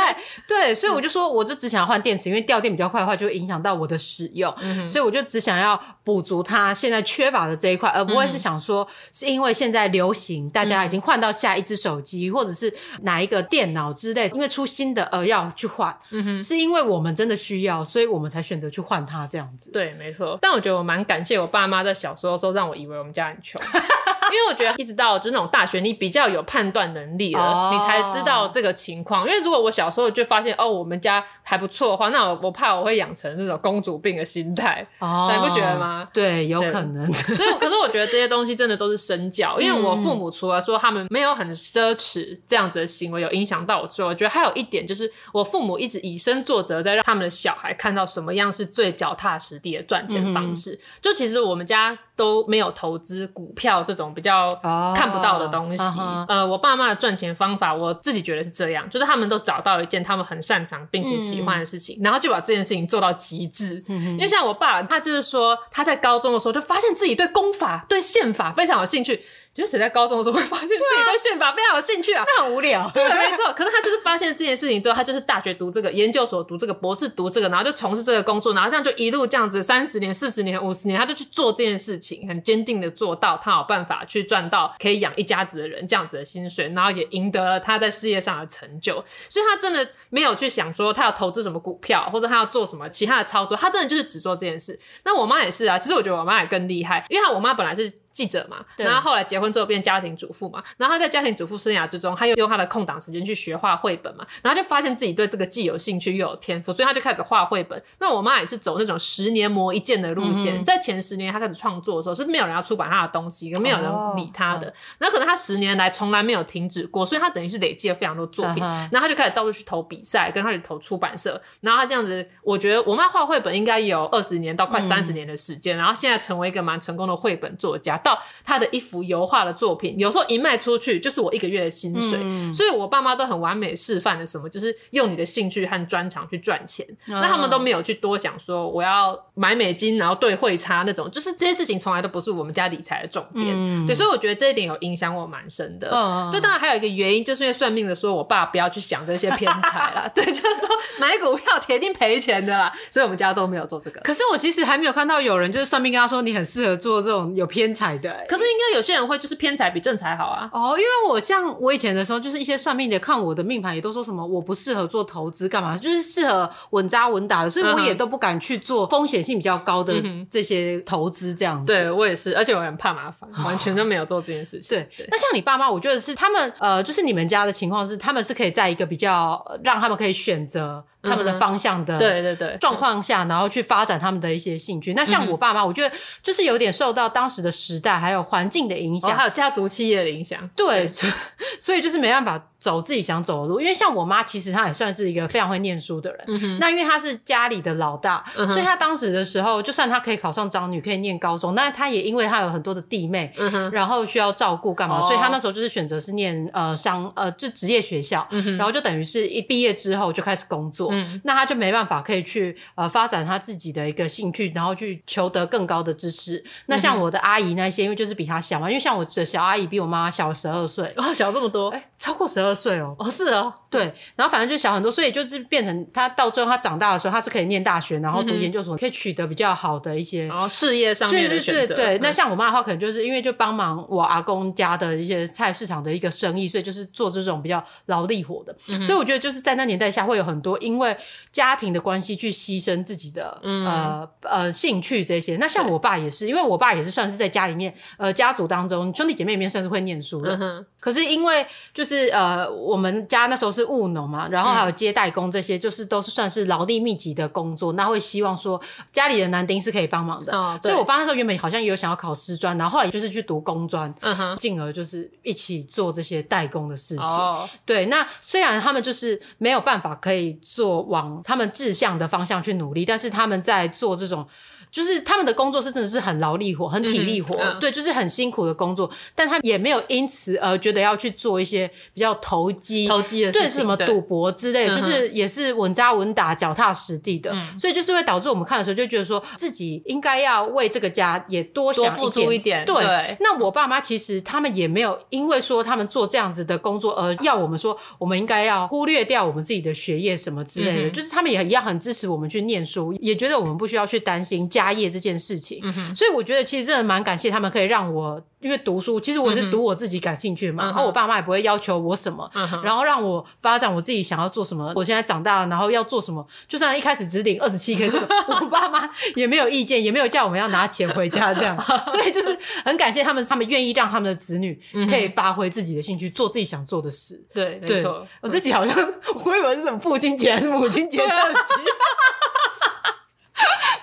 对，所以我就说，我就只想要换电池，因为掉电比较快的话，就会影响到我的使用。嗯、所以我就只想要补足它现在缺乏的这一块，而不会是想说是因为现在流行，大家已经换到下一只手机，或者是哪一个电脑之类。因为出新的而要去换，嗯哼，是因为我们真的需要，所以我们才选择去换它这样子。对，没错。但我觉得我蛮感谢我爸妈在小时候时候让我以为我们家很穷。[laughs] 因为我觉得一直到就是那种大学，你比较有判断能力了，oh. 你才知道这个情况。因为如果我小时候就发现哦，我们家还不错的话，那我我怕我会养成那种公主病的心态。哦，你不觉得吗？对，有可能。所以，可是我觉得这些东西真的都是身教。因为我父母除了说他们没有很奢侈这样子的行为有影响到我之外，我觉得还有一点就是我父母一直以身作则，在让他们的小孩看到什么样是最脚踏实地的赚钱方式。嗯、就其实我们家都没有投资股票这种比较看不到的东西。Oh, uh. 呃，我爸妈的赚钱方法，我自己觉得是这样，就是他们都找到一件他们很擅长并且喜欢的事情，嗯、然后就把这件事情做到极致。嗯、因为像我爸，他就是说他在高中的时候就发现自己对功法、对宪法非常有兴趣。就是谁在高中的时候会发现自己对宪法非常有兴趣啊？那很无聊。对，没错。可是他就是发现这件事情之后，他就是大学读这个，研究所读这个，博士读这个，然后就从事这个工作，然后这样就一路这样子三十年、四十年、五十年，他就去做这件事情，很坚定的做到，他有办法去赚到可以养一家子的人这样子的薪水，然后也赢得了他在事业上的成就。所以他真的没有去想说他要投资什么股票，或者他要做什么其他的操作，他真的就是只做这件事。那我妈也是啊，其实我觉得我妈也更厉害，因为她我妈本来是。记者嘛，然后后来结婚之后变家庭主妇嘛，然后他在家庭主妇生涯之中，他又用他的空档时间去学画绘本嘛，然后就发现自己对这个既有兴趣又有天赋，所以他就开始画绘本。那我妈也是走那种十年磨一剑的路线，嗯、在前十年他开始创作的时候是没有人要出版他的东西，跟没有人理他的。那、哦、可能他十年来从来没有停止过，所以他等于是累积了非常多作品，嗯、然后他就开始到处去投比赛，跟他去投出版社。然后他这样子，我觉得我妈画绘本应该有二十年到快三十年的时间，嗯、然后现在成为一个蛮成功的绘本作家，到他的一。幅油画的作品，有时候一卖出去就是我一个月的薪水，嗯、所以我爸妈都很完美示范了什么，就是用你的兴趣和专长去赚钱。嗯、那他们都没有去多想说我要买美金，然后兑汇差那种，就是这些事情从来都不是我们家理财的重点。嗯、对，所以我觉得这一点有影响我蛮深的。嗯、就当然还有一个原因，就是因为算命的说我爸不要去想这些偏财啦。[laughs] 对，就是说买股票铁定赔钱的啦，所以我们家都没有做这个。可是我其实还没有看到有人就是算命跟他说你很适合做这种有偏财的、欸。可是应该。有些人会就是偏财比正财好啊。哦，因为我像我以前的时候，就是一些算命的看我的命盘，也都说什么我不适合做投资，干嘛？就是适合稳扎稳打的，所以我也都不敢去做风险性比较高的这些投资这样子。嗯、对我也是，而且我很怕麻烦，完全都没有做这件事情。[laughs] 对，对那像你爸妈，我觉得是他们呃，就是你们家的情况是，他们是可以在一个比较让他们可以选择。他们的方向的对对对。状况下，然后去发展他们的一些兴趣。那像我爸妈，我觉得就是有点受到当时的时代还有环境的影响，还有家族企业的影响。对，[laughs] 所以就是没办法走自己想走的路。因为像我妈，其实她也算是一个非常会念书的人。那因为她是家里的老大，所以她当时的时候，就算她可以考上长女，可以念高中，那她也因为她有很多的弟妹，然后需要照顾干嘛，所以她那时候就是选择是念呃商呃就职业学校，然后就等于是一毕业之后就开始工作。嗯，那她就没办法可以去呃发展她自己的一个兴趣，然后去求得更高的知识。那像我的阿姨那些，因为就是比她小嘛，因为像我的小阿姨比我妈小十二岁，哦，小这么多，哎，超过十二岁哦，哦是哦，对，然后反正就小很多，所以就是变成他到最后他长大的时候，他是可以念大学，然后读研究所，可以取得比较好的一些，然后事业上面的选择。对对对对，那像我妈的话，可能就是因为就帮忙我阿公家的一些菜市场的一个生意，所以就是做这种比较劳力活的。所以我觉得就是在那年代下，会有很多因为家庭的关系去牺牲自己的呃呃兴趣这些。那像我爸也是，因为我爸也是算是在家里面呃家族当中兄弟姐妹里面算是会念书的。可是因为就是呃我们家那时候是务农嘛，然后还有接代工这些，就是都是算是劳力密集的工作，那会希望说家里的男丁是可以帮忙的。所以我爸那时候原本好像也有想要考师专，然后后来就是去读工专，嗯哼，进而就是一起做这些代工的事情。哦，对，那虽然他们就是没有办法可以做往他们志向的方向去努力，但是他们在做这种。就是他们的工作是真的是很劳力活，很体力活，嗯嗯、对，就是很辛苦的工作。但他也没有因此而觉得要去做一些比较投机、投机的事情，对，什么赌博之类的，就是也是稳扎稳打、脚踏实地的。嗯、所以就是会导致我们看的时候就觉得说自己应该要为这个家也多多付出一点。对，对那我爸妈其实他们也没有因为说他们做这样子的工作而要我们说我们应该要忽略掉我们自己的学业什么之类的。嗯、就是他们也一样很支持我们去念书，也觉得我们不需要去担心家。业这件事情，嗯、所以我觉得其实真的蛮感谢他们可以让我。因为读书，其实我是读我自己感兴趣的嘛，然后我爸妈也不会要求我什么，然后让我发展我自己想要做什么。我现在长大了，然后要做什么，就算一开始只领二十七 K，[laughs] 我爸妈也没有意见，也没有叫我们要拿钱回家这样。[laughs] 所以就是很感谢他们，他们愿意让他们的子女可以发挥自己的兴趣，做自己想做的事。对，没错。我自己好像 [laughs] 我以为是什么父亲节还是母亲节特辑。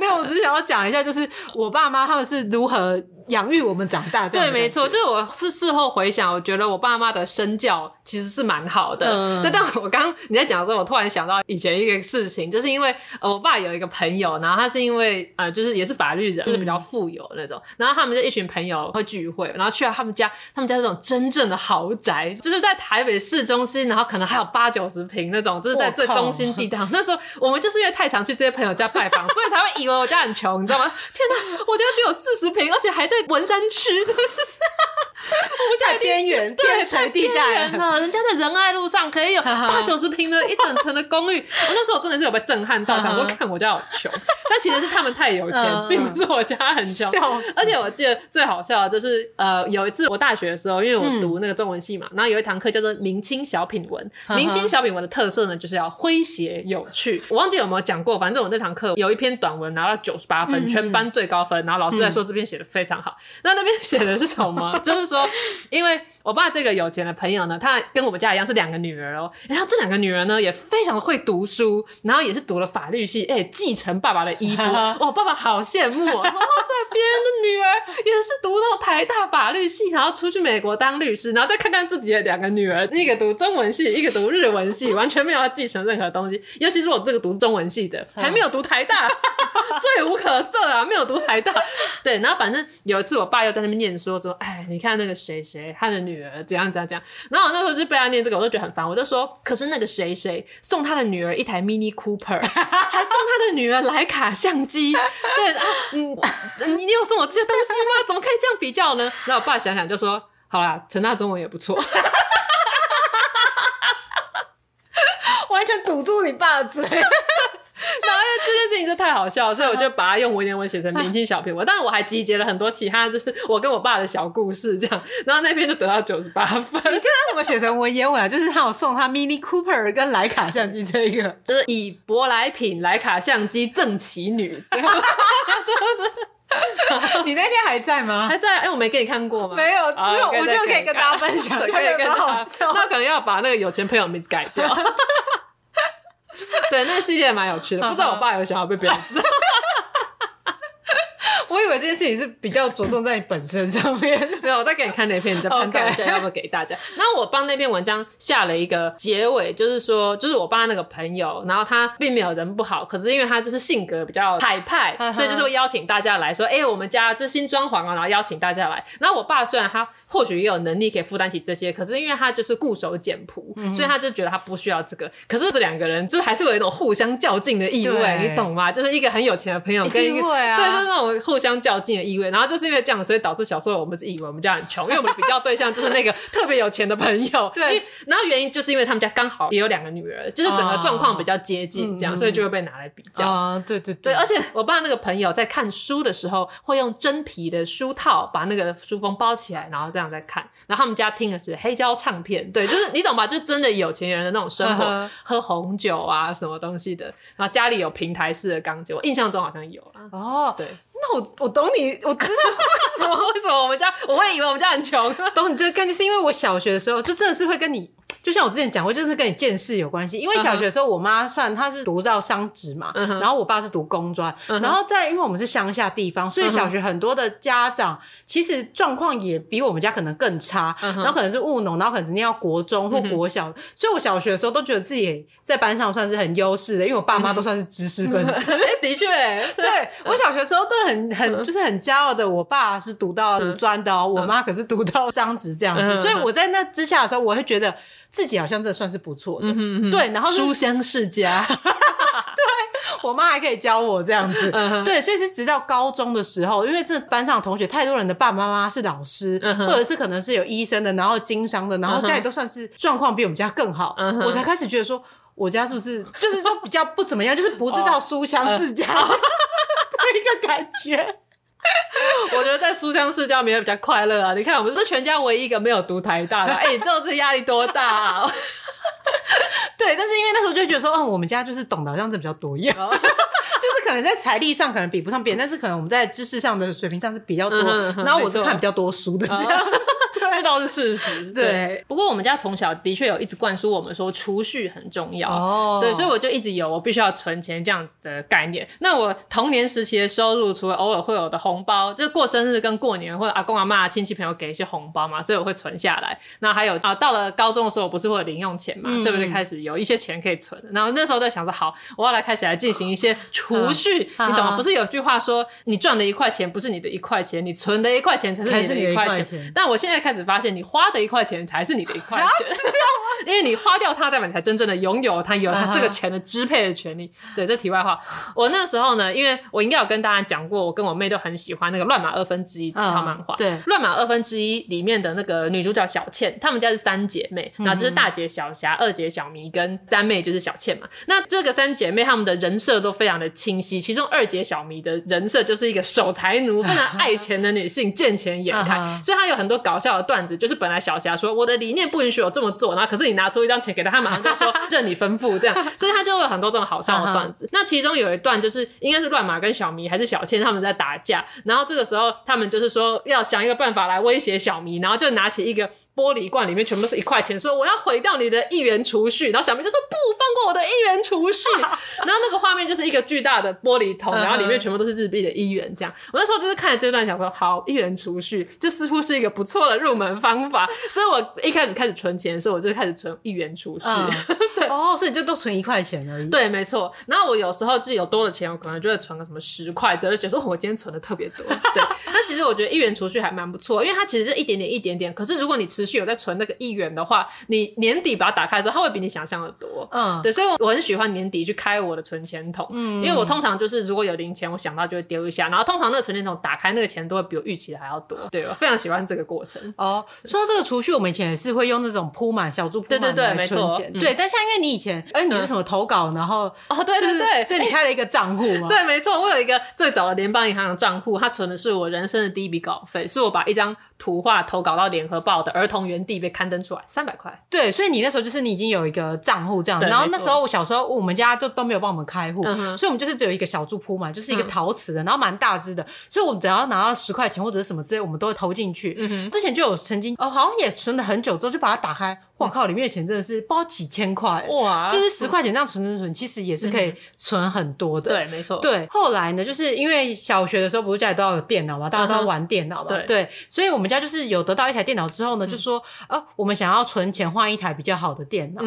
没有，我只是想要讲一下，就是我爸妈他们是如何。养育我们长大，对，没错，就是我是事后回想，我觉得我爸妈的身教其实是蛮好的。嗯，但我刚你在讲的时候，我突然想到以前一个事情，就是因为呃，我爸有一个朋友，然后他是因为呃，就是也是法律人，就是比较富有那种，然后他们就一群朋友会聚会，然后去了他们家，他们家那种真正的豪宅，就是在台北市中心，然后可能还有八九十平那种，就是在最中心地带。那时候我们就是因为太常去这些朋友家拜访，所以才会以为我家很穷，你知道吗？[laughs] 天哪，我家只有四十平，而且还在。文山区，我们家边缘，对，边陲地带呢。人家在仁爱路上可以有八九十平的一整层的公寓，[laughs] 我那时候真的是有被震撼到，想说看我家好穷。[laughs] 但其实是他们太有钱，并不是我家很穷。而且我记得最好笑的就是，呃，有一次我大学的时候，因为我读那个中文系嘛，然后有一堂课叫做明清小品文。明清小品文的特色呢，就是要诙谐有趣。我忘记有没有讲过，反正我那堂课有一篇短文拿到九十八分，全班最高分。然后老师在说这篇写的非常好。那那边写的是什么？[laughs] 就是说，因为。我爸这个有钱的朋友呢，他跟我们家一样是两个女儿哦，然后这两个女儿呢也非常的会读书，然后也是读了法律系，哎，继承爸爸的衣钵，[laughs] 哇，爸爸好羡慕哦，哇塞，别人的女儿也是读到台大法律系，然后出去美国当律师，然后再看看自己的两个女儿，一个读中文系，一个读日文系，完全没有要继承任何东西，尤其是我这个读中文系的，还没有读台大，[laughs] [laughs] 罪无可赦啊，没有读台大，对，然后反正有一次我爸又在那边念说说，哎，你看那个谁谁，他的女。女儿怎样怎样怎样，然后我那时候就被他念这个，我就觉得很烦。我就说，可是那个谁谁送他的女儿一台 Mini Cooper，还送他的女儿徕卡相机，对啊，嗯，你你有送我这些东西吗？怎么可以这样比较呢？然后我爸想想就说，好啦，陈大中文也不错，完全堵住你爸的嘴。[laughs] 然后因为这件事情就太好笑了，所以我就把它用文言文写成明清小品文。但是我还集结了很多其他，就是我跟我爸的小故事这样。然后那边就得到九十八分。你知道他怎么写成文言文啊？就是他有送他 Mini Cooper 跟莱卡相机这一个，就是以舶来品莱卡相机赠其女。[laughs] 你那天还在吗？还在。哎，我没给你看过吗？没有，只有我就可以跟大家分享，[laughs] 可以跟他。那可能要把那个有钱朋友名字改掉。对，那个系列蛮有趣的，不知道我爸有想要被别人知道。我以为这件事情是比较着重在你本身上面。[laughs] 没有，我再给你看那篇，你再 [laughs] 判断一下要不要给大家。那我帮那篇文章下了一个结尾，就是说，就是我爸那个朋友，然后他并没有人不好，可是因为他就是性格比较海派，所以就是会邀请大家来说，哎、欸，我们家这新装潢啊，然后邀请大家来。然后我爸虽然他或许也有能力可以负担起这些，可是因为他就是固守简朴，嗯、所以他就觉得他不需要这个。可是这两个人就是还是有一种互相较劲的意味，你懂吗？就是一个很有钱的朋友跟一个、啊、对，就是那种互相较劲的意味。然后就是因为这样，所以导致小时候我们自己以为我们家很穷，因为我们比较对象就是那个 [laughs] 特别有钱的朋友。对，然后原因就是因为他们家刚好也有两个女儿，就是整个状况比较接近，这样、哦，所以就会被拿来比较。啊、哦，对对对，对。而且我爸那个朋友在看书的时候，会用真皮的书套把那个书封包起来，然后这样在看。然后他们家听的是黑胶唱片，对，就是你懂吧？就真的有钱人的那种生活，嗯、喝红酒啊，什么东西的。然后家里有平台式的钢琴，我印象中好像有啊。哦，对。那我我懂你，我知道 [laughs] 为什么为什么我们家，我会以为我们家很穷。懂你这个概念，是因为我小学的时候就真的是会跟你。就像我之前讲过，就是跟你见识有关系。因为小学的时候，我妈算她是读到商职嘛，嗯、然后我爸是读工专、嗯，然后在因为我们是乡下地方，所以小学很多的家长其实状况也比我们家可能更差。嗯、然后可能是务农，然后可能是念到国中或国小、嗯，所以我小学的时候都觉得自己在班上算是很优势的，因为我爸妈都算是知识分子。[laughs] 的确，[laughs] 对我小学的时候都很很就是很骄傲的，我爸是读到读专的、喔嗯，我妈可是读到商职这样子、嗯，所以我在那之下的时候，我会觉得。自己好像这算是不错的、对，然后书香世家，[laughs] 对我妈还可以教我这样子、嗯，对，所以是直到高中的时候，因为这班上的同学太多人的爸爸妈妈是老师、嗯，或者是可能是有医生的，然后经商的，然后家里都算是状况比我们家更好、嗯，我才开始觉得说，我家是不是就是都比较不怎么样，就是不知道书香世家 [laughs] 的一个感觉。[laughs] 我觉得在书香世家里面比较快乐啊！你看，我们是全家唯一一个没有读台大的，哎、欸，你知道这压力多大啊？[laughs] 对，但是因为那时候就觉得说，哦，我们家就是懂得这样子比较多一样，[laughs] 就是可能在财力上可能比不上别人，但是可能我们在知识上的水平上是比较多，嗯、然后我是看比较多书的这样。这倒是事实，[laughs] 对。对，不过我们家从小的确有一直灌输我们说储蓄很重要，哦，对，所以我就一直有我必须要存钱这样子的概念。那我童年时期的收入，除了偶尔会有的红包，就是过生日跟过年或者阿公阿妈亲戚朋友给一些红包嘛，所以我会存下来。那还有啊，到了高中的时候，我不是会有零用钱嘛，所以我就开始有一些钱可以存。然后那时候在想说，好，我要来开始来进行一些储蓄，嗯，你懂吗？不是有句话说，你赚的一块钱不是你的一块钱，你存的一块钱才是你的一块钱，钱。但我现在开始。发现你花的一块钱才是你的一块钱，是这样吗？[laughs] 因为你花掉它，代表你才真正的拥有它，有它这个钱的支配的权利。Uh. 对，这题外话。我那时候呢，因为我应该有跟大家讲过，我跟我妹都很喜欢那个《乱马二分之一》这套漫画。对，《乱马二分之一》里面的那个女主角小倩，她们家是三姐妹，然后就是大姐小霞、二姐小迷跟三妹就是小倩嘛。那这个三姐妹她们的人设都非常的清晰，其中二姐小迷的人设就是一个守财奴，非常爱钱的女性，见钱眼开，uh. 所以她有很多搞笑的段子，就是本来小霞说我的理念不允许我这么做，然后可是你拿出一张钱给他，他马上就说任你吩咐这样，所以他就会有很多这种好笑的段子。[laughs] 那其中有一段就是应该是乱马跟小迷还是小倩他们在打架，然后这个时候他们就是说要想一个办法来威胁小迷，然后就拿起一个。玻璃罐里面全部是一块钱，说我要毁掉你的一元储蓄，然后小明就说不放过我的一元储蓄，[laughs] 然后那个画面就是一个巨大的玻璃桶，然后里面全部都是日币的一元，这样。我那时候就是看了这段，想说好，一元储蓄，这似乎是一个不错的入门方法，所以我一开始开始存钱的时候，我就开始存一元储蓄。[laughs] 哦，所以就都存一块钱而已。对，没错。然后我有时候自己有多的钱，我可能就会存个什么十块，就觉得说我今天存的特别多。对，[laughs] 那其实我觉得一元储蓄还蛮不错，因为它其实是一点点一点点，可是如果你持续有在存那个。一元的话，你年底把它打开的时候，它会比你想象的多。嗯，对，所以我我很喜欢年底去开我的存钱筒。嗯，因为我通常就是如果有零钱，我想到就会丢一下，然后通常那个存钱筒打开那个钱都会比我预期的还要多。对，我非常喜欢这个过程。哦，说到这个储蓄，我们以前也是会用那种铺满小猪铺满来存钱。对，但像因为你以前，哎，你是什么投稿，然后哦，对对对，所以你开了一个账户吗？[laughs] 对，没错，我有一个最早的联邦银行的账户，它存的是我人生的第一笔稿费，是我把一张图画投稿到联合报的儿童园地被刊登出来，三百块。对，所以你那时候就是你已经有一个账户这样，然后那时候我小时候我们家就都没有帮我们开户，嗯，所以我们就是只有一个小猪铺嘛，就是一个陶瓷的，嗯，然后蛮大只的，所以我们只要拿到十块钱或者是什么之类，我们都会投进去，嗯。之前就有曾经哦，好像也存了很久之后就把它打开。我靠，里面的钱真的是包几千块哇！就是十块钱这样存存存，其实也是可以存很多的。对，没错。对，后来呢，就是因为小学的时候不是家里都要有电脑嘛，大家都要玩电脑嘛。对，所以我们家就是有得到一台电脑之后呢，就说呃，我们想要存钱换一台比较好的电脑。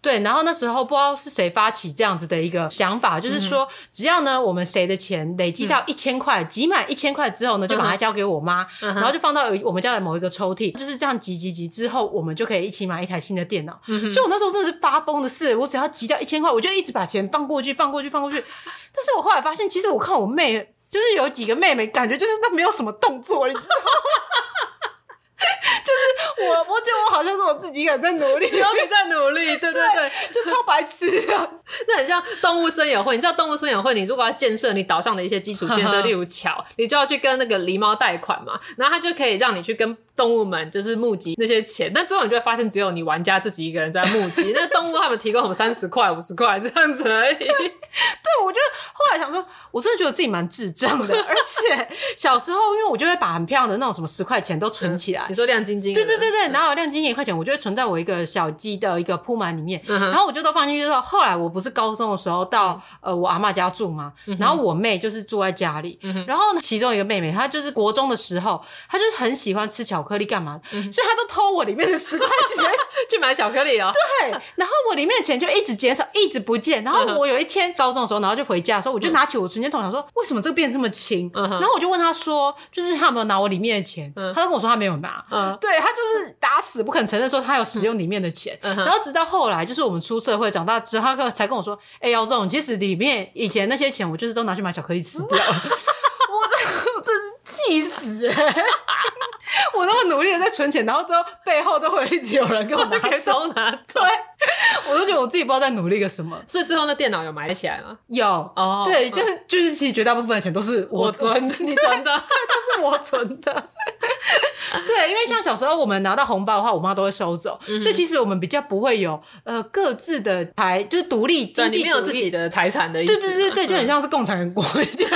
对，然后那时候不知道是谁发起这样子的一个想法，就是说只要呢我们谁的钱累积到一千块，集满一千块之后呢，就把它交给我妈，然后就放到我们家的某一个抽屉，就是这样集集集之后，我们就可以一起买一台新的电脑。所以我那时候真的是发疯的事，我只要集掉一千块，我就一直把钱放过去，放过去，放过去。[laughs] 但是我后来发现，其实我看我妹，就是有几个妹妹，感觉就是她没有什么动作，你知道吗？[laughs] 就是我，我觉得我好像是我自己一个人在努力，有你在努力，对对对，对就超白痴的。[laughs] 那很像动物森友会，你知道动物森友会，你如果要建设你岛上的一些基础建设，例如桥，你就要去跟那个狸猫贷款嘛，然后他就可以让你去跟动物们就是募集那些钱，但最后你就会发现只有你玩家自己一个人在募集，[laughs] 那动物他们提供什么三十 [laughs] 块、五十块这样子而已。对，对我就后来想说，我真的觉得自己蛮智障的，[laughs] 而且小时候因为我就会把很漂亮的那种什么十块钱都存起来。你说亮晶晶？对对对对，然后亮晶晶一块钱，我就会存在我一个小鸡的一个铺满里面，嗯、然后我就都放进去之后，后来我不是高中的时候到、嗯、呃我阿妈家住嘛，嗯、然后我妹就是住在家里，嗯、然后呢其中一个妹妹她就是国中的时候，她就是很喜欢吃巧克力干嘛，嗯、所以他都偷我里面的十块钱 [laughs] 去买巧克力哦。对，然后我里面的钱就一直减少，一直不见。然后我有一天高中的时候，然后就回家的时候，我就拿起我存钱筒想说，为什么这个变得这么轻？嗯、然后我就问他说，就是他有没有拿我里面的钱？她、嗯、就跟我说他没有拿。嗯、对，他就是。打死不肯承认说他有使用里面的钱，嗯、然后直到后来，就是我们出社会长大之后，他才跟我说：“哎、欸，姚总，其实里面以前那些钱，我就是都拿去买巧克力吃掉了。” [laughs] [laughs] 我这气死、欸！[laughs] 我那么努力的在存钱，然后之后背后都会一直有人给我拿走 [laughs] 拿走。我都觉得我自己不知道在努力个什么。所以最后那电脑有买起来吗？有哦，对，就是、嗯、就是，其实绝大部分的钱都是我存的，你存的，[laughs] 对，都是我存的。对，因为像小时候我们拿到红包的话，我妈都会收走，嗯、所以其实我们比较不会有呃各自的财，就是独立经济，没有自己的财产的意思。对对对对，就很像是共产国家、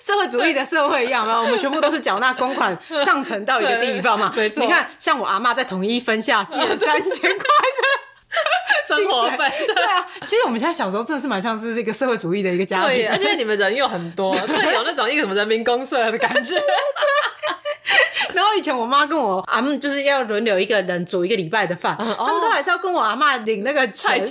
社会主义的社会一样嘛。我们全部都是缴纳公款上层到一个地方嘛。没错，你看，像我阿妈在统一分下三千块的。[laughs] 生活费对啊，其实我们现在小时候真的是蛮像是这个社会主义的一个家庭，而且你们人又很多，真的有那种一个什么人民公社的感觉。[laughs] 然后以前我妈跟我阿姆就是要轮流一个人煮一个礼拜的饭，他们都还是要跟我阿嬷领那个钱。[laughs]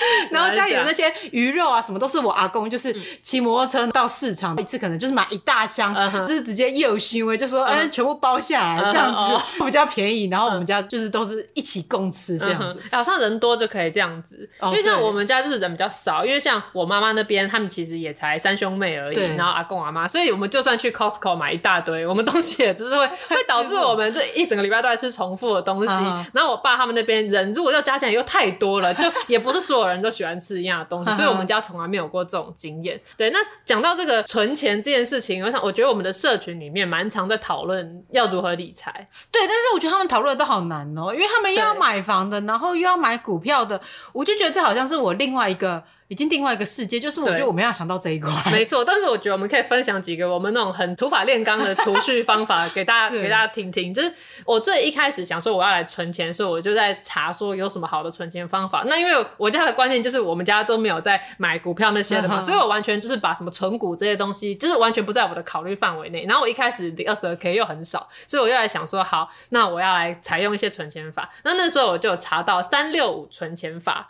[laughs] 然后家里的那些鱼肉啊，什么都是我阿公，就是骑摩托车到市场一次，可能就是买一大箱，就是直接又行为就说哎，全部包下来这样子比较便宜。然后我们家就是都是一起共吃这样子，好像人多就可以这样子。因为像我们家就是人比较少，因为像我妈妈那边，他们其实也才三兄妹而已，然后阿公阿妈，所以我们就算去 Costco 买一大堆，我们东西也就是会 [laughs] 会导致我们这一整个礼拜都在吃重复的东西。然后我爸他们那边人如果要加起来又太多了，就也不是所有人都喜欢吃一样的东西，[laughs] 所以我们家从来没有过这种经验。对，那讲到这个存钱这件事情，我想，我觉得我们的社群里面蛮常在讨论要如何理财。对，但是我觉得他们讨论的都好难哦，因为他们又要买房的，然后又要买股票的，我就觉得这好像是我另外一个。已经另外一个世界，就是我觉得我们要想到这一块。没错，但是我觉得我们可以分享几个我们那种很土法炼钢的储蓄方法给大家，[laughs] 对给大家听听。就是我最一开始想说我要来存钱的时候，我就在查说有什么好的存钱方法。那因为我家的观念就是我们家都没有在买股票那些的嘛，所以我完全就是把什么存股这些东西，就是完全不在我的考虑范围内。然后我一开始的二十二 k 又很少，所以我又来想说，好，那我要来采用一些存钱法。那那时候我就查到三六五存钱法。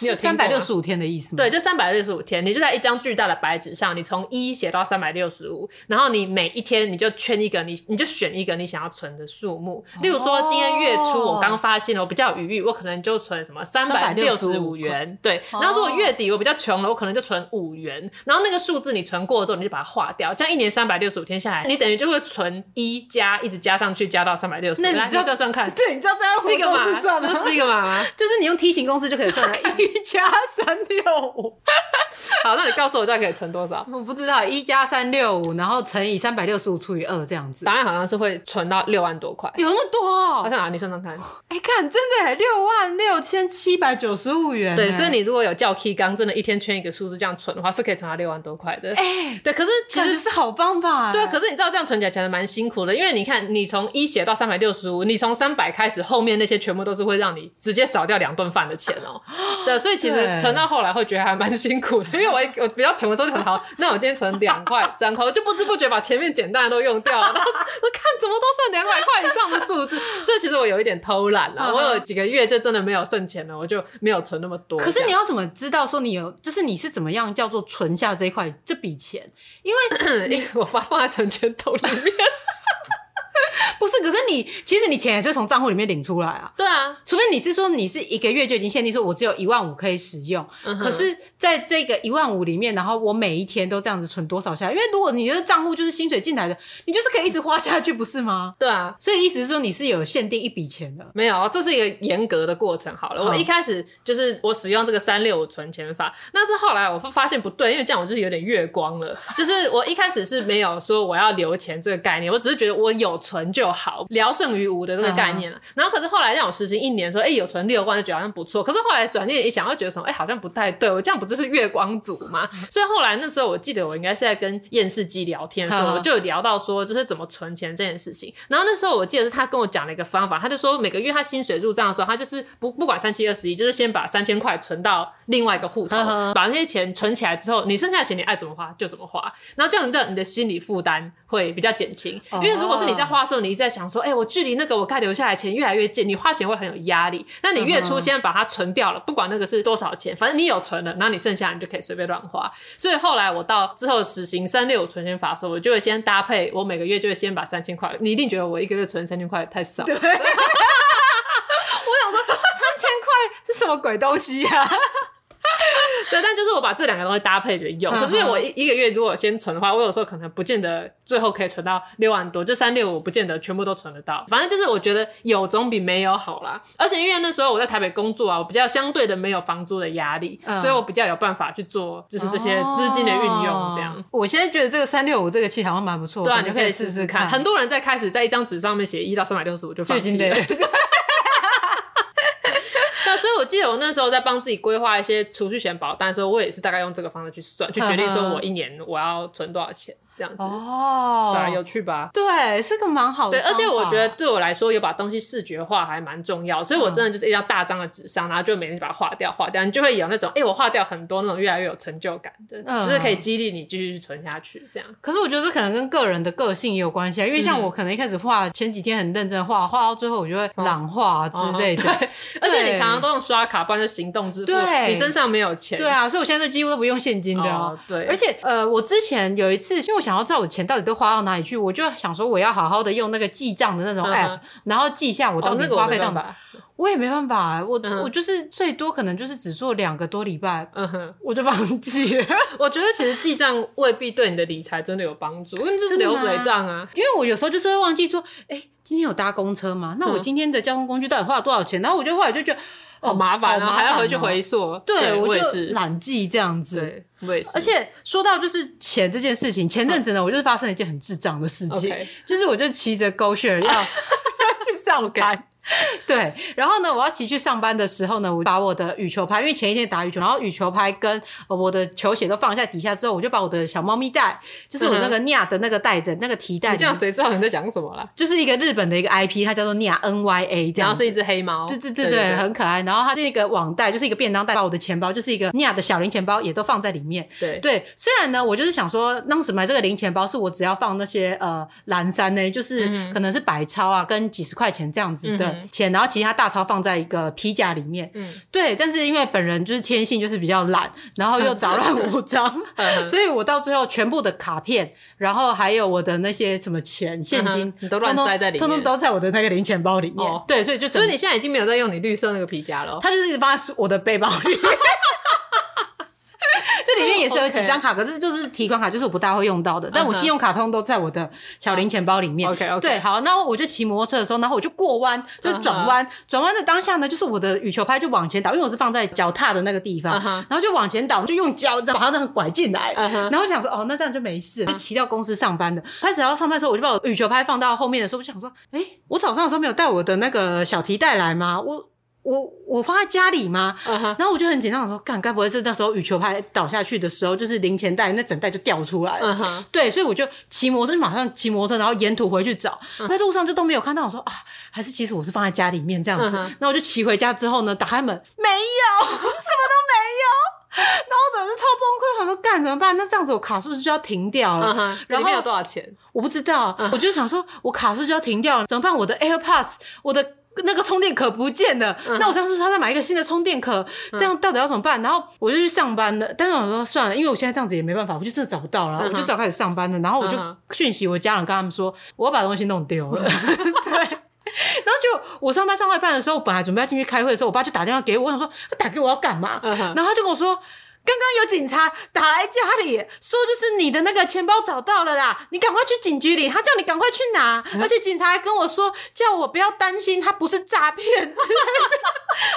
你有三百六十五天的意思吗？对，就三百六十五天，你就在一张巨大的白纸上，你从一写到三百六十五，然后你每一天你就圈一个，你你就选一个你想要存的数目。例如说，今天月初我刚发现了，我比较有余裕，我可能就存什么三百六十五元。对，然后如果月底我比较穷了，我可能就存五元。然后那个数字你存过了之后，你就把它划掉，这样一年三百六十五天下来，你等于就会存一加一直加上去，加到三百六十。那你算算看，对，你知道这样是一个码，这是一个码吗？[laughs] 就是你用梯形公式就可以算了。一加三六五。[laughs] 好，那你告诉我，大概可以存多少？我不知道，一加三六五，然后乘以三百六十五除以二，这样子。答案好像是会存到六万多块，有那么多？哦？好像哪？你算算看。[laughs] 哎、欸，看，真的，六万六千七百九十五元。对，所以你如果有叫 K 刚，真的一天圈一个数字这样存的话，是可以存到六万多块的。哎、欸，对，可是其实是好方法。对，可是你知道这样存起来其实蛮辛苦的，因为你看，你从一写到三百六十五，你从三百开始，后面那些全部都是会让你直接少掉两顿饭的钱哦。[laughs] 对，所以其实存到后来会觉得还蛮辛苦的，因为我我比较穷的时候就很好，那我今天存两块三块，我就不知不觉把前面简单的都用掉了，然后我看怎么都剩两百块以上的数字，这其实我有一点偷懒了，我有几个月就真的没有剩钱了，我就没有存那么多。可是你要怎么知道说你有，就是你是怎么样叫做存下这一块这笔钱？因为 [coughs] 你我发放在存钱筒里面。[laughs] 不是，可是你其实你钱也是从账户里面领出来啊。对啊，除非你是说你是一个月就已经限定说我只有一万五可以使用，嗯、可是在这个一万五里面，然后我每一天都这样子存多少下来？因为如果你的账户就是薪水进来的，你就是可以一直花下去，不是吗？对啊，所以意思是说你是有限定一笔钱的。没有，这是一个严格的过程。好了，我一开始就是我使用这个三六五存钱法，那这后来我发现不对，因为这样我就是有点月光了。就是我一开始是没有说我要留钱这个概念，我只是觉得我有存就好。聊胜于无的这个概念了，嗯、然后可是后来让我实行一年的时候，哎、欸，有存六万，就觉得好像不错。可是后来转念一想，又觉得什么，哎、欸，好像不太对，我这样不就是月光族吗？所以后来那时候，我记得我应该是在跟验视机聊天的时候，我就有聊到说，就是怎么存钱这件事情。然后那时候我记得是他跟我讲了一个方法，他就说每个月他薪水入账的时候，他就是不不管三七二十一，就是先把三千块存到另外一个户头，嗯、把那些钱存起来之后，你剩下的钱你爱怎么花就怎么花。然后这样子，你的心理负担会比较减轻。因为如果是你在花的时候，你一直在想说，哎、我距离那个我该留下来的钱越来越近，你花钱会很有压力。那你月初先把它存掉了，不管那个是多少钱，反正你有存了，然后你剩下你就可以随便乱花。所以后来我到之后实行三六存钱法的时候，我就会先搭配，我每个月就会先把三千块。你一定觉得我一个月存三千块太少。对，[laughs] 我想说三千块是什么鬼东西呀、对，但就是我把这两个东西搭配着用。可是我一一个月如果先存的话，我有时候可能不见得最后可以存到六万多，就三六五不见得全部都存得到。反正就是我觉得有总比没有好啦。而且因为那时候我在台北工作啊，我比较相对的没有房租的压力，嗯、所以我比较有办法去做就是这些资金的运用。这样、哦，我现在觉得这个三六五这个器好像蛮不错。对啊，你可以试试看。很多人在开始在一张纸上面写一到三百六十五就放弃了。[laughs] 我记得我那时候在帮自己规划一些储蓄险保单的时候，我也是大概用这个方式去算，去决定说我一年我要存多少钱。这样子哦，对，有趣吧？对，是个蛮好的。对，而且我觉得对我来说，有把东西视觉化还蛮重要。所以我真的就是一张大张的纸上，然后就每天把它划掉，划掉，你就会有那种，哎，我划掉很多那种越来越有成就感的，就是可以激励你继续去存下去。这样。可是我觉得这可能跟个人的个性也有关系啊，因为像我可能一开始画，前几天很认真画，画到最后我就会懒画之类的。对，[laughs] 而且你常常都用刷卡，不然就行动支付，你身上没有钱。对啊，所以我现在几乎都不用现金的。对。而且呃，我之前有一次，因为我想要知道我钱到底。都花到哪里去？我就想说，我要好好的用那个记账的那种 app，、嗯、然后记一下我到底花费到哪。哦那个、我，也没办法，我、嗯、我就是最多可能就是只做两个多礼拜，嗯哼，我就放弃了。[laughs] 我觉得其实记账未必对你的理财真的有帮助，因为这是流水账啊。因为我有时候就是会忘记说，哎、欸，今天有搭公车吗？那我今天的交通工具到底花了多少钱？然后我就后来就觉得。好麻烦啊，还要回去回溯。对，我就懒记这样子。对，我也是。而且说到就是钱这件事情，前阵子呢，我就是发生了一件很智障的事情，就是我就骑着 GoShare 要 [laughs] 要去上班。[laughs] 对，然后呢，我要骑去上班的时候呢，我把我的羽球拍，因为前一天打羽球，然后羽球拍跟我的球鞋都放在底下之后，我就把我的小猫咪袋，就是我那个 Nia 的那个袋子，那个提袋，你这样谁知道你在讲什么啦？就是一个日本的一个 IP，它叫做 Nia N Y A，这样，然后是一只黑猫，对对对对，很可爱。然后它这个网袋就是一个便当袋，把我的钱包就是一个 Nia 的小零钱包也都放在里面。对对，虽然呢，我就是想说，当时买这个零钱包是我只要放那些呃蓝山呢，就是可能是百钞啊，跟几十块钱这样子的钱，然后其他。大钞放在一个皮夹里面，嗯，对，但是因为本人就是天性就是比较懒，然后又杂乱 [laughs] 无章，所以我到最后全部的卡片，然后还有我的那些什么钱、现金，你都乱塞在里面，通通都在我的那个零钱包里面。对，所以就所以你现在已经没有在用你绿色那个皮夹了，它就是放在我的背包里里面也是有几张卡，可是就是提款卡，就是我不大会用到的。但我信用卡通都在我的小零钱包里面。OK OK。对，好，那我就骑摩托车的时候，然后我就过弯，就转弯，转弯的当下呢，就是我的羽球拍就往前倒，因为我是放在脚踏的那个地方，然后就往前倒，就用脚把它这样拐进来。然后我想说，哦，那这样就没事，就骑到公司上班的。开始要上班的时候，我就把我羽球拍放到后面的时候，我就想说，哎，我早上的时候没有带我的那个小提袋来吗？我。我我放在家里吗？Uh huh. 然后我就很紧张，我说干，该不会是那时候羽球拍倒下去的时候，就是零钱袋那整袋就掉出来了？Uh huh. 对，所以我就骑摩托车，马上骑摩托车，然后沿途回去找，在路上就都没有看到。我说啊，还是其实我是放在家里面这样子。Uh huh. 那我就骑回家之后呢，打开门没有，[laughs] 什么都没有。然后我整个就超崩溃，我说干怎么办？那这样子我卡是不是就要停掉了？Uh huh. 然后里面有多少钱？我不知道，uh huh. 我就想说我卡是不是就要停掉了？怎么办？我的 AirPods，我的。那个充电壳不见了，嗯、那我上次他再买一个新的充电壳，这样到底要怎么办？然后我就去上班了，但是我说算了，因为我现在这样子也没办法，我就真的找不到了，嗯、我就只好开始上班了。然后我就讯息我家人，跟他们说我要把东西弄丢了。嗯、[laughs] 对，然后就我上班上到一半的时候，我本来准备要进去开会的时候，我爸就打电话给我，我想说他打给我要干嘛？然后他就跟我说。刚刚有警察打来家里，说就是你的那个钱包找到了啦，你赶快去警局里，他叫你赶快去拿，嗯、而且警察还跟我说，叫我不要担心，他不是诈骗 [laughs]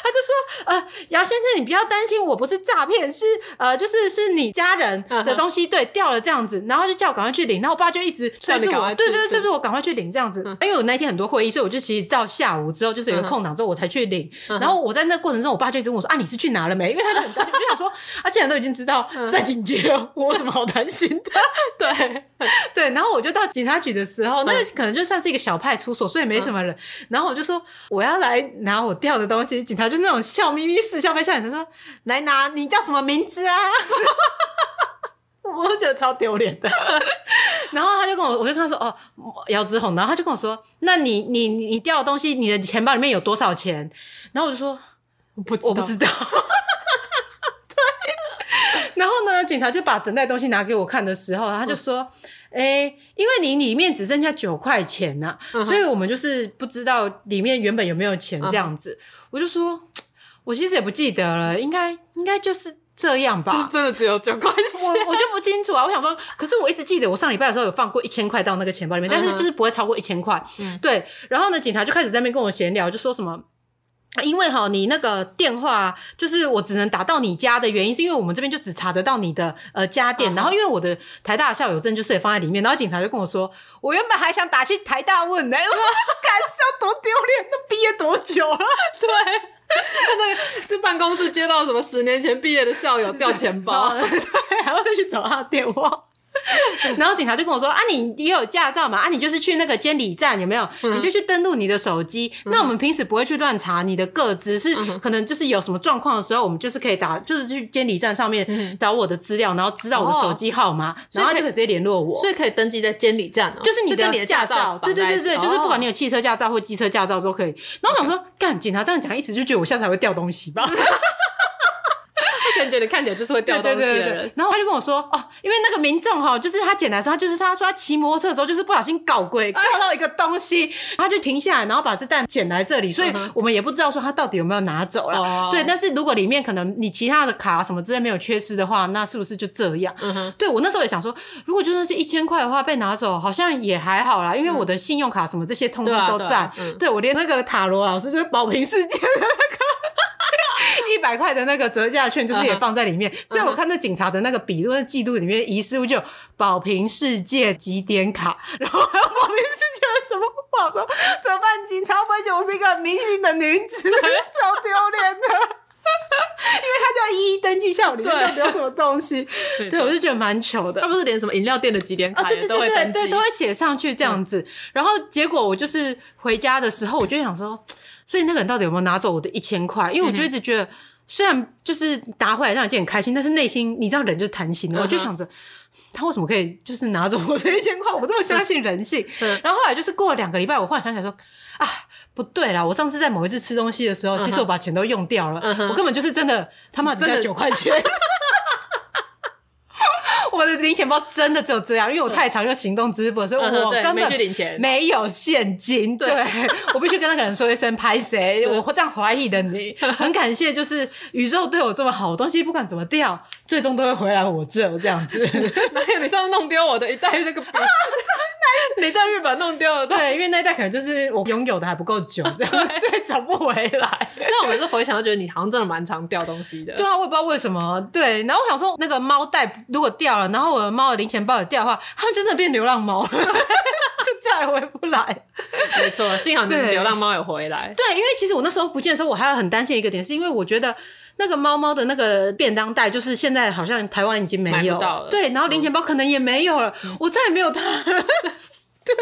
他就说，呃，姚先生你不要担心，我不是诈骗，是呃，就是是你家人的东西，嗯、对，掉了这样子，然后就叫我赶快去领，然后我爸就一直催促我，对对对，就是我赶快去领这样子，嗯、因为我那天很多会议，所以我就其实到下午之后就是有个空档之后我才去领，嗯、然后我在那过程中，我爸就一直问我说，啊，你是去拿了没？因为他就很担心，我 [laughs] 就想说，而且。都已经知道在警局了，我有什么好担心的？[laughs] 对 [laughs] 对，然后我就到警察局的时候，那可能就算是一个小派出所，所以没什么人。然后我就说我要来拿我掉的东西，警察就那种笑眯眯、似笑非笑脸的说：“来拿，你叫什么名字啊？” [laughs] 我都觉得超丢脸的。然后他就跟我，我就跟他说：“哦，姚子宏。”然后他就跟我说：“那你你你掉的东西，你的钱包里面有多少钱？”然后我就说：“我不我不知道。”然后呢，警察就把整袋东西拿给我看的时候，他就说：“哎、因为你里面只剩下九块钱呐、所以我们就是不知道里面原本有没有钱这样子。嗯”我就说：“我其实也不记得了，应该应该就是这样吧。”就是真的只有九块钱，我我就不清楚啊。我想说，可是我一直记得我上礼拜的时候有放过一千块到那个钱包里面，但是就是不会超过一千块。嗯，对。然后呢，警察就开始在那边跟我闲聊，就说什么。因为哈，你那个电话就是我只能打到你家的原因，是因为我们这边就只查得到你的呃家电。然后因为我的台大校友证就是也放在里面，然后警察就跟我说，我原本还想打去台大问呢，[laughs] 我敢笑多丢脸，都毕业多久了？[laughs] 对，[laughs] 那个这办公室接到什么十年前毕业的校友掉钱包，对，还要再去找他的电话。[laughs] 然后警察就跟我说：“啊，你也有驾照嘛？啊，你就是去那个监理站有没有？嗯、你就去登录你的手机。嗯、那我们平时不会去乱查你的个资，是可能就是有什么状况的时候，我们就是可以打，就是去监理站上面找我的资料，然后知道我的手机号码，哦、然后就可以直接联络我。所以可以登记在监理站，哦就是你的驾照。照对对对对，就是不管你有汽车驾照或机车驾照都可以。然后我想说，干.警察这样讲，意思就觉得我下次还会掉东西吧？[laughs] 觉得看起来就是会掉东西的人，对对对对，然后他就跟我说：“哦，因为那个民众哈，就是他捡来的时候，他就是他说他骑摩托车的时候，就是不小心搞鬼，搞到一个东西，哎、他就停下来，然后把这蛋捡来这里，所以我们也不知道说他到底有没有拿走了。嗯、对，但是如果里面可能你其他的卡什么之类没有缺失的话，那是不是就这样？对我那时候也想说，如果就算是一千块的话被拿走，好像也还好啦，因为我的信用卡什么这些通通都在。对，啊对，啊嗯、对我连那个塔罗老师就是保平世界的那个。”一百块的那个折价券，就是也放在里面。所以我看那警察的那个笔录、那记录里面，遗失物就宝瓶世界几点卡，[laughs] 然后还有宝瓶世界的什么话说怎么办？警察会不会觉得我是一个很迷信的女子，[laughs] 超丢脸的。[laughs] 因为他就要一一登记一下我里面到底有什么东西。对，我就觉得蛮糗的。他不是连什么饮料店的几点卡，对对对对对，都会写上去这样子。然后结果我就是回家的时候，我就想说。所以那个人到底有没有拿走我的一千块？因为我就一直觉得，虽然就是拿回来让人很开心，但是内心你知道人就是贪心的，我就想着他为什么可以就是拿走我这一千块？我这么相信人性。[laughs] 然后后来就是过了两个礼拜，我忽然想起来说啊，不对啦，我上次在某一次吃东西的时候，其实我把钱都用掉了，我根本就是真的他妈只带九块钱。[laughs] 我我的零钱包真的只有这样，因为我太常用行动支付，所以我根本没有现金。对，我必须跟那个人说一声拍谁，我会这样怀疑的你。很感谢，就是宇宙对我这么好，东西不管怎么掉，最终都会回来我这这样子。[laughs] 哪有你上次弄丢我的一袋那个笔？[laughs] 你在日本弄丢了？对，因为那一袋可能就是我拥有的还不够久，这样所以找不回来。但我每次回想都觉得你好像真的蛮常掉东西的。对啊，我也不知道为什么。对，然后我想说，那个猫袋如果掉了，然后我的猫的零钱包也掉的话，它们真的变流浪猫了，[laughs] 就再也回不来。没错，幸好你流浪猫有回来。对，因为其实我那时候不见的时候，我还有很担心一个点，是因为我觉得那个猫猫的那个便当袋，就是现在好像台湾已经没有了。对，然后零钱包可能也没有了，嗯、我再也没有它了。[laughs] 对。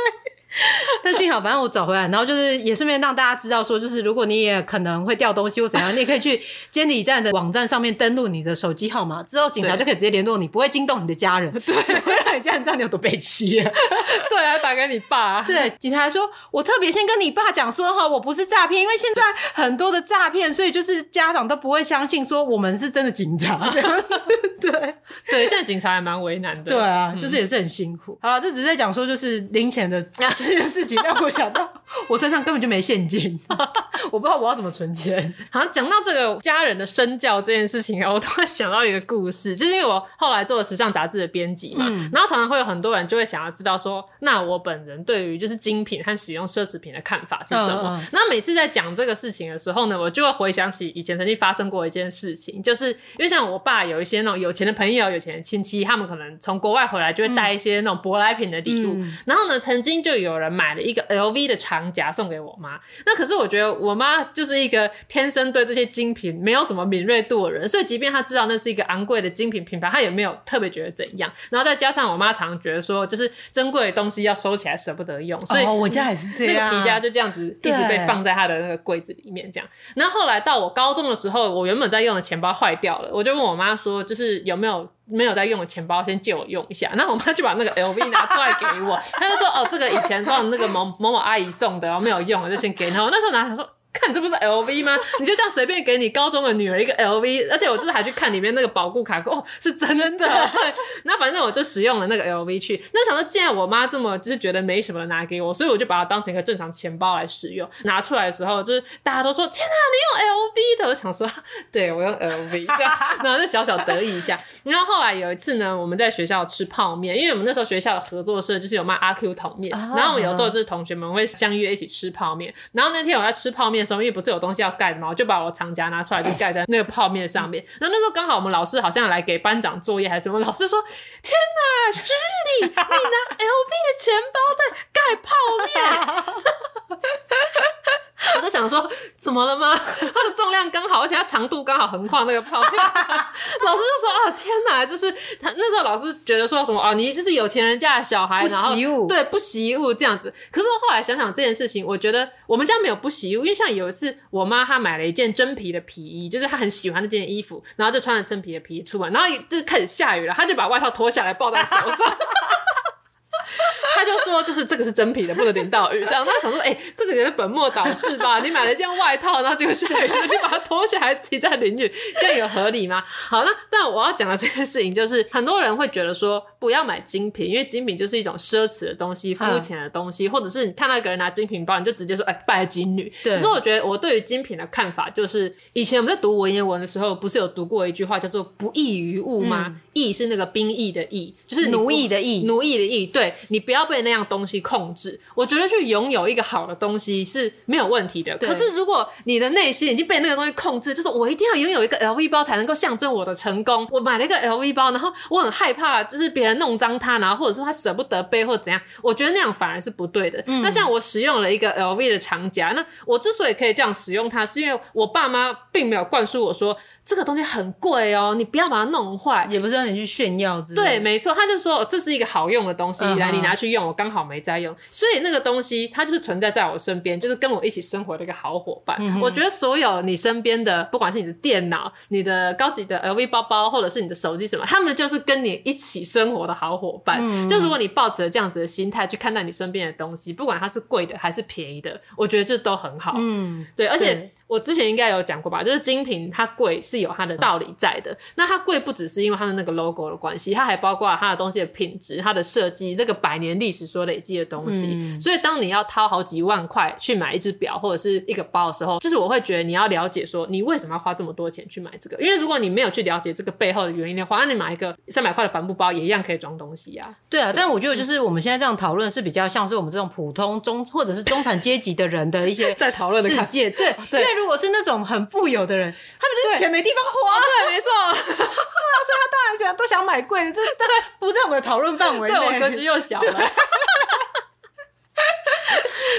[laughs] 但幸好，反正我找回来，然后就是也顺便让大家知道说，就是如果你也可能会掉东西或怎样，你也可以去监理站的网站上面登录你的手机号码，之后警察就可以直接联络你，不会惊动你的家人。[laughs] 对，会让你家人知道你有多悲戚。[laughs] 对啊，打给你爸。对，警察还说，我特别先跟你爸讲说哈，我不是诈骗，因为现在很多的诈骗，所以就是家长都不会相信说我们是真的警察。对对，现在警察还蛮为难的。对啊，就是也是很辛苦。嗯、好了，这只是在讲说就是零钱的这件事情，让我想到 [laughs] 我身上根本就没现金，[laughs] 我不知道我要怎么存钱。好像讲到这个家人的身教这件事情啊，我突然想到一个故事，就是因为我后来做了时尚杂志的编辑嘛，嗯、然后常常会有很多人就会想要知道说，那我本人对于就是精品和使用奢侈品的看法是什么？那、嗯、每次在讲这个事情的时候呢，我就会回想起以前曾经发生过一件事情，就是因为像我爸有一些那种有钱的朋友、有钱的亲戚，他们可能从国外回来就会带一些那种舶来品的礼物，嗯、然后呢，曾经就有人买了一个 LV 的长夹送给我妈。那可是我觉得我妈就是一个天生对这些精品没有什么敏锐度的人，所以即便她知道那是一个昂贵的精品品牌，她也没有特别觉得怎样。然后再加上我妈常常觉得说，就是珍贵的东西要收起来舍不得用，所以我家也是这样，那个皮夹就这样子一直被放在她的那个柜子里面这样。然后后来到我高中的时候，我原本在用的钱包坏掉了，我就问我妈说，就是有没有。没有在用的钱包，先借我用一下。[laughs] 然后我妈就把那个 LV 拿出来给我，她就说：“哦，这个以前帮那个某某某阿姨送的，然后没有用了，就先给她。”我那时候拿，她说。看，这不是 LV 吗？[laughs] 你就这样随便给你高中的女儿一个 LV，而且我就是还去看里面那个保固卡，哦，是真的。[laughs] 对，那反正我就使用了那个 LV 去。那想说，既然我妈这么就是觉得没什么拿给我，所以我就把它当成一个正常钱包来使用。拿出来的时候，就是大家都说：“天哪，你用 LV 的！”我想说，对，我用 LV，这样，[laughs] 然后就小小得意一下。然后后来有一次呢，我们在学校吃泡面，因为我们那时候学校的合作社就是有卖阿 Q 桶面，然后我们有时候就是同学们会相约一起吃泡面。然后那天我在吃泡面的时候，因为不是有东西要盖嘛，我就把我长夹拿出来，就盖在那个泡面上面。然后那时候刚好我们老师好像来给班长作业还是什么，老师说：“天哪，是你，你拿 LV 的钱包在盖泡面。[laughs] ”我就想说，怎么了吗？它的重量刚好，而且它长度刚好横跨那个泡面。[laughs] 老师就说：“啊，天哪！”就是他那时候老师觉得说什么啊，你就是有钱人家的小孩，不习物，对，不习物这样子。可是我后来想想这件事情，我觉得我们家没有不习物，因为像有一次我妈她买了一件真皮的皮衣，就是她很喜欢那件衣服，然后就穿着真皮的皮衣出门，然后就开始下雨了，她就把外套脱下来抱在手上。[laughs] 他就说，就是这个是真皮的，不能淋到雨。这样，他想说，哎、欸，这个也是本末倒置吧？你买了一件外套，然后结果下雨了，你把它脱下来自己再淋雨，这样有合理吗？好，那但我要讲的这件事情就是，很多人会觉得说，不要买精品，因为精品就是一种奢侈的东西、肤浅的东西，嗯、或者是你看到一个人拿精品包，你就直接说，哎、欸，拜金女。对。可是我觉得，我对于精品的看法就是，以前我们在读文言文的时候，不是有读过一句话叫做“不役于物”吗？役、嗯、是那个兵役的役，就是奴役的役，奴役的役。对，你不要。被那样东西控制，我觉得去拥有一个好的东西是没有问题的。可是如果你的内心已经被那个东西控制，就是我一定要拥有一个 LV 包才能够象征我的成功。我买了一个 LV 包，然后我很害怕，就是别人弄脏它，然后或者说他舍不得背或者怎样，我觉得那样反而是不对的。嗯、那像我使用了一个 LV 的长夹，那我之所以可以这样使用它，是因为我爸妈并没有灌输我说。这个东西很贵哦，你不要把它弄坏，也不是让你去炫耀之类的。对，没错，他就说这是一个好用的东西，来、uh. 你拿去用，我刚好没在用，所以那个东西它就是存在在我身边，就是跟我一起生活的一个好伙伴。Uh. 我觉得所有你身边的，不管是你的电脑、你的高级的 LV 包包，或者是你的手机什么，他们就是跟你一起生活的好伙伴。Uh. 就如果你抱持了这样子的心态去看待你身边的东西，不管它是贵的还是便宜的，我觉得这都很好。嗯、uh，huh. 对，而且。我之前应该有讲过吧，就是精品它贵是有它的道理在的。那它贵不只是因为它的那个 logo 的关系，它还包括它的东西的品质、它的设计、这个百年历史所累积的东西。嗯、所以当你要掏好几万块去买一只表或者是一个包的时候，就是我会觉得你要了解说你为什么要花这么多钱去买这个，因为如果你没有去了解这个背后的原因的话，那你买一个三百块的帆布包也一样可以装东西呀、啊。对啊，对但我觉得就是我们现在这样讨论是比较像是我们这种普通中或者是中产阶级的人的一些 [laughs] 在讨论的世界。对，[laughs] 对因为如果是那种很富有的人，他们就是钱没地方花。对，没错。对啊，所以他当然想都想买贵的，这对不在我们的讨论范围内。对，我格局又小了。[laughs]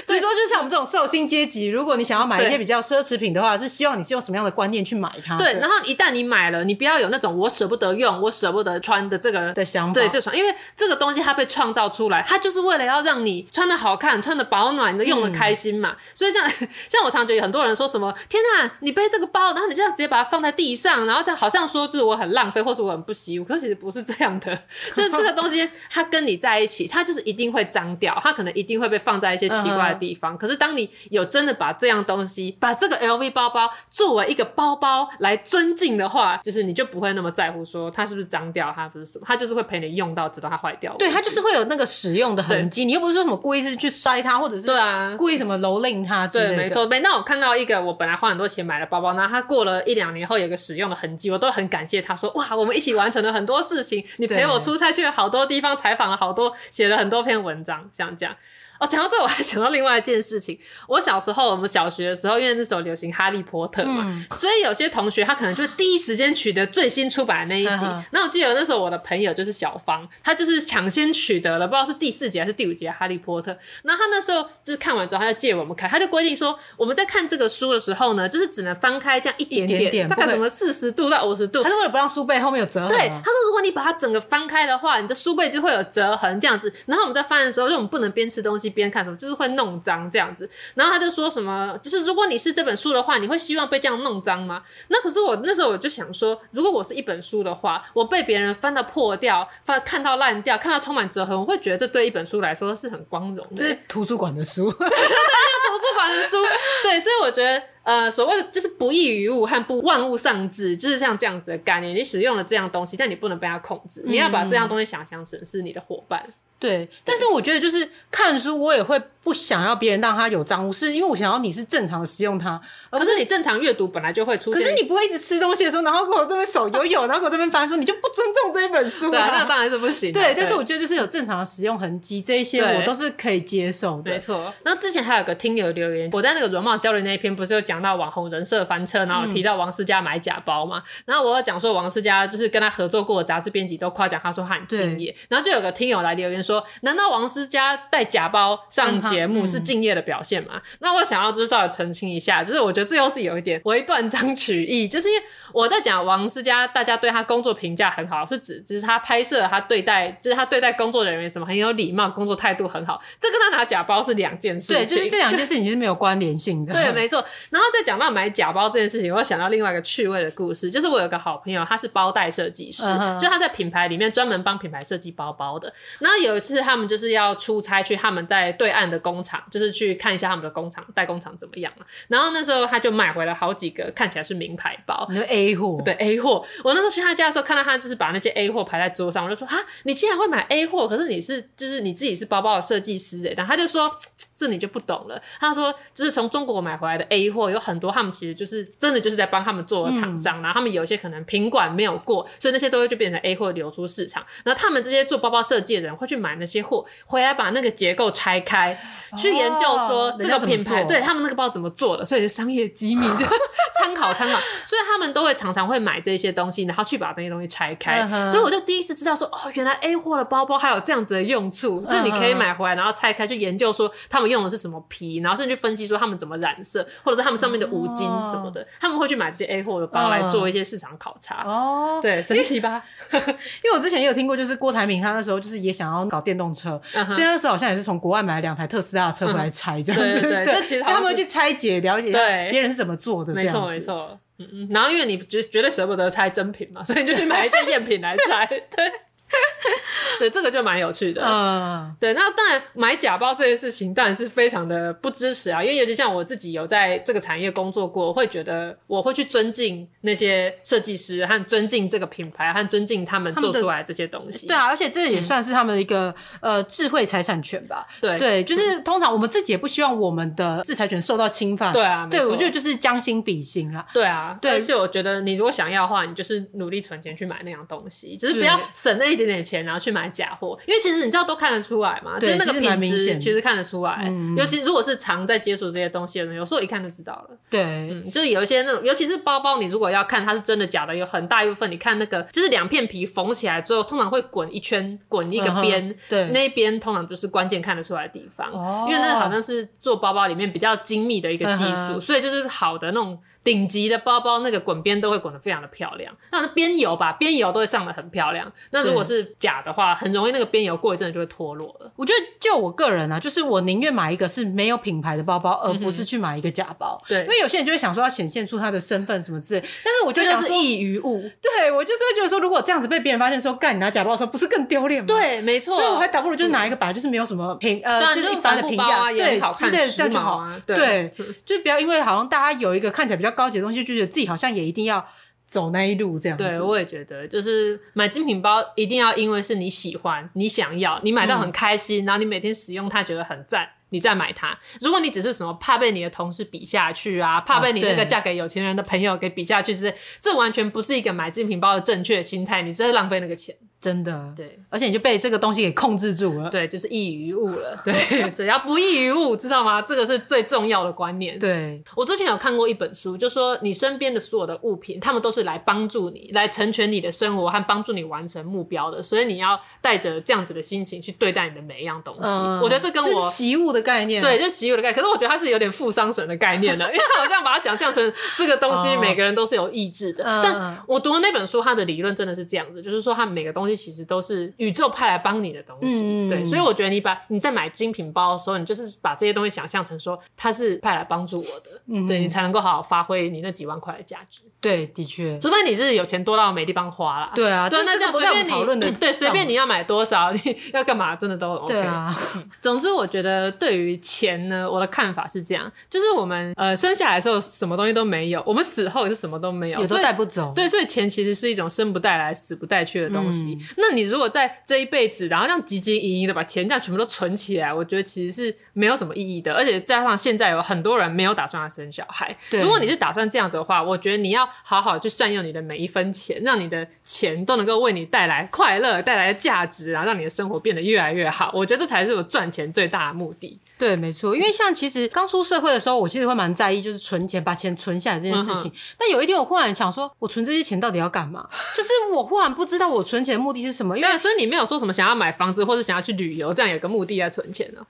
[laughs] 所以说，就像我们这种寿星阶级，如果你想要买一些比较奢侈品的话，是希望你是用什么样的观念去买它？对，然后一旦你买了，你不要有那种我舍不得用、我舍不得穿的这个的想法。对，这种，因为这个东西它被创造出来，它就是为了要让你穿的好看、穿的保暖的、用的开心嘛。嗯、所以像 [laughs] 像我常觉得很多人说什么：“天哪，你背这个包，然后你这样直接把它放在地上，然后这样好像说就是我很浪费，或是我很不习武。”可是其实不是这样的，[laughs] 就是这个东西它跟你在一起，它就是一定会脏掉，它可能一定会被放在一些奇怪的地方。嗯、可是当你有真的把这样东西，把这个 LV 包包作为一个包包来尊敬的话，就是你就不会那么在乎说它是不是脏掉，它不是什么，它就是会陪你用到直到它坏掉。对，它就是会有那个使用的痕迹，你又不是说什么故意是去摔它，或者是对啊，故意什么蹂躏它之类的。对，没错。没，那我看到一个我本来花很多钱买的包包，那它过了一两年后有个使用的痕迹，我都很感谢他说哇，我们一起完成了很多事情，你陪我出差去了好多地方，采访了好多，写了很多篇文章，像这样。哦，讲到这，我还想到另外一件事情。我小时候，我们小学的时候，因为那时候流行《哈利波特》嘛，嗯、所以有些同学他可能就会第一时间取得最新出版的那一集。那、嗯、我记得那时候我的朋友就是小芳，他就是抢先取得了，不知道是第四集还是第五集《哈利波特》。那他那时候就是看完之后，他就借我们看，他就规定说，我们在看这个书的时候呢，就是只能翻开这样一点点，点点大概什么四十度到五十度。他是为了不让书背后面有折痕。对，他说如果你把它整个翻开的话，你的书背就会有折痕这样子。然后我们在翻的时候，就我们不能边吃东西边看什么，就是会。弄脏这样子，然后他就说什么，就是如果你是这本书的话，你会希望被这样弄脏吗？那可是我那时候我就想说，如果我是一本书的话，我被别人翻到破掉，翻看到烂掉，看到充满折痕，我会觉得这对一本书来说是很光荣的。这是图书馆的书，[laughs] 对，图书馆的书，对，所以我觉得，呃，所谓的就是不异于物和不万物丧志，就是像这样子的概念。你使用了这样东西，但你不能被它控制，你要把这样东西想象成是你的伙伴。对，但是我觉得就是看书，我也会不想要别人让他有脏污，是因为我想要你是正常的使用它。可是你正常阅读本来就会出现，可是你不会一直吃东西的时候，然后跟我这边手游泳，[laughs] 然后跟我这边翻书，你就不尊重这一本书啊。对啊，那当然是不行。对，但是我觉得就是有正常的使用痕迹，这一些我都是可以接受的。没错。那之前还有个听友留言，我在那个容貌焦虑那一篇不是有讲到网红人设翻车，然后提到王思佳买假包嘛？然后我有讲说王思佳就是跟他合作过的杂志编辑都夸奖他说他很敬业，然后就有个听友来留言说，难道王思佳带假包上节目是敬业的表现吗？那我想要就是稍微澄清一下，就是我觉得这又是有一点为断章取义，就是因为我在讲王思佳，大家对他工作评价很好，是指就是他拍摄他对待，就是他对待工作人员什么很有礼貌，工作态度很好，这跟他拿假包是两件事情。对，就是这两件事 [laughs] 情是没有关联性的。对，没错。然后再讲到买假包这件事情，我想到另外一个趣味的故事，就是我有个好朋友，他是包袋设计师，就他在品牌里面专门帮品牌设计包包的。然后有一次他们就是要出差去他们在对岸的工厂，就是去看一下他们的工厂代工厂怎么样嘛。然后那时候他就买回了好几个看起来是名牌包，你说 A 货，对 A 货。我那时候去他家的时候，看到他就是把那些 A 货排在桌上，我就说啊，你竟然会买 A 货？可是你是就是你自己是包包的设计师诶。然后他就说。这你就不懂了。他说，就是从中国买回来的 A 货，有很多他们其实就是真的就是在帮他们做的厂商，嗯、然后他们有一些可能品管没有过，所以那些都会就变成 A 货流出市场。然后他们这些做包包设计的人会去买那些货，回来把那个结构拆开，哦、去研究说这个品牌对他们那个包怎么做的，所以是商业机密，就 [laughs] 参考参考。所以他们都会常常会买这些东西，然后去把那些东西拆开。嗯、所以我就第一次知道说，哦，原来 A 货的包包还有这样子的用处，就是你可以买回来，然后拆开去研究说他们。用的是什么皮，然后甚至去分析说他们怎么染色，或者是他们上面的五金什么的，哦、他们会去买这些 A 货的包来做一些市场考察。哦，对，神奇吧？[laughs] 因为我之前也有听过，就是郭台铭他那时候就是也想要搞电动车，所以那时候好像也是从国外买了两台特斯拉的车回来拆这样子。嗯、对，对，他们会去拆解了解别人是怎么做的这样子。没错，没错。嗯嗯。然后因为你绝绝对舍不得拆真品嘛，所以你就去买一些 [laughs] 赝品来拆。对。[laughs] 对，这个就蛮有趣的。嗯，对，那当然买假包这件事情当然是非常的不支持啊，因为尤其像我自己有在这个产业工作过，我会觉得我会去尊敬那些设计师和尊敬这个品牌和尊敬他们做出来这些东西。对啊，而且这也算是他们的一个、嗯、呃智慧财产权吧。对对，就是通常我们自己也不希望我们的制裁权受到侵犯。对啊，对，我觉得就是将心比心啦。对啊，对，而且我觉得你如果想要的话，你就是努力存钱去买那样东西，只是不要省那一点点钱然后去买假货，因为其实。你知道都看得出来嘛？就是那个品质其实看得出来，嗯、尤其如果是常在接触这些东西的人，有时候一看就知道了。对，嗯，就是有一些那种，尤其是包包，你如果要看它是真的假的，有很大一部分，你看那个就是两片皮缝起来之后，通常会滚一圈，滚一个边，对，那一边通常就是关键看得出来的地方，哦、因为那好像是做包包里面比较精密的一个技术，所以就是好的那种。顶级的包包，那个滚边都会滚得非常的漂亮。那边油吧，边油都会上的很漂亮。那如果是假的话，很容易那个边油过一阵就会脱落了。我觉得就我个人啊，就是我宁愿买一个是没有品牌的包包，而不是去买一个假包。对、嗯，因为有些人就会想说要显现出他的身份什么之类。但是我就想说易于物。对，我就是会觉得说，如果这样子被别人发现说，干你拿假包的时候，不是更丢脸吗？对，没错。所以我还倒不如就是拿一个本来就是没有什么评呃，就是一般的评价，对，好看，这样就好。对，对就不要因为好像大家有一个看起来比较高级的东西，就觉得。自己好像也一定要走那一路这样子。对，我也觉得，就是买精品包一定要因为是你喜欢、你想要、你买到很开心，嗯、然后你每天使用它觉得很赞，你再买它。如果你只是什么怕被你的同事比下去啊，怕被你那个嫁给有钱人的朋友给比下去，是这完全不是一个买精品包的正确心态，你真是浪费那个钱。真的，对，而且你就被这个东西给控制住了，对，就是易于物了，[laughs] 对，[laughs] 只要不易于物，知道吗？这个是最重要的观念。对，我之前有看过一本书，就说你身边的所有的物品，他们都是来帮助你，来成全你的生活和帮助你完成目标的，所以你要带着这样子的心情去对待你的每一样东西。嗯、我觉得这跟我习物的概念，对，就习物的概念。可是我觉得它是有点负伤神的概念的，[laughs] 因为好像把它想象成这个东西每个人都是有意志的。嗯、但我读的那本书，它的理论真的是这样子，就是说它每个东西其实都是。宇宙派来帮你的东西，嗯、对，所以我觉得你把你在买精品包的时候，你就是把这些东西想象成说它是派来帮助我的，嗯、对，你才能够好好发挥你那几万块的价值。对，的确，除非你是有钱多到没地方花了。对啊，对，那这样随便你讨论的，对，随便你要买多少，你 [laughs] 要干嘛，真的都 OK。对啊，总之我觉得对于钱呢，我的看法是这样，就是我们呃生下来的时候什么东西都没有，我们死后也是什么都没有，也都带不走。对，所以钱其实是一种生不带来死不带去的东西。嗯、那你如果在这一辈子，然后这样汲汲营营的把钱这样全部都存起来，我觉得其实是没有什么意义的。而且加上现在有很多人没有打算要生小孩，如果你是打算这样子的话，我觉得你要好好去善用你的每一分钱，让你的钱都能够为你带来快乐、带来价值，然后让你的生活变得越来越好。我觉得这才是我赚钱最大的目的。对，没错。因为像其实刚出社会的时候，我其实会蛮在意，就是存钱、把钱存下来这件事情。嗯、但有一天，我忽然想说，我存这些钱到底要干嘛？就是我忽然不知道我存钱的目的是什么。因为所以你没有说什么想要买房子，或者想要去旅游，这样有个目的在存钱呢？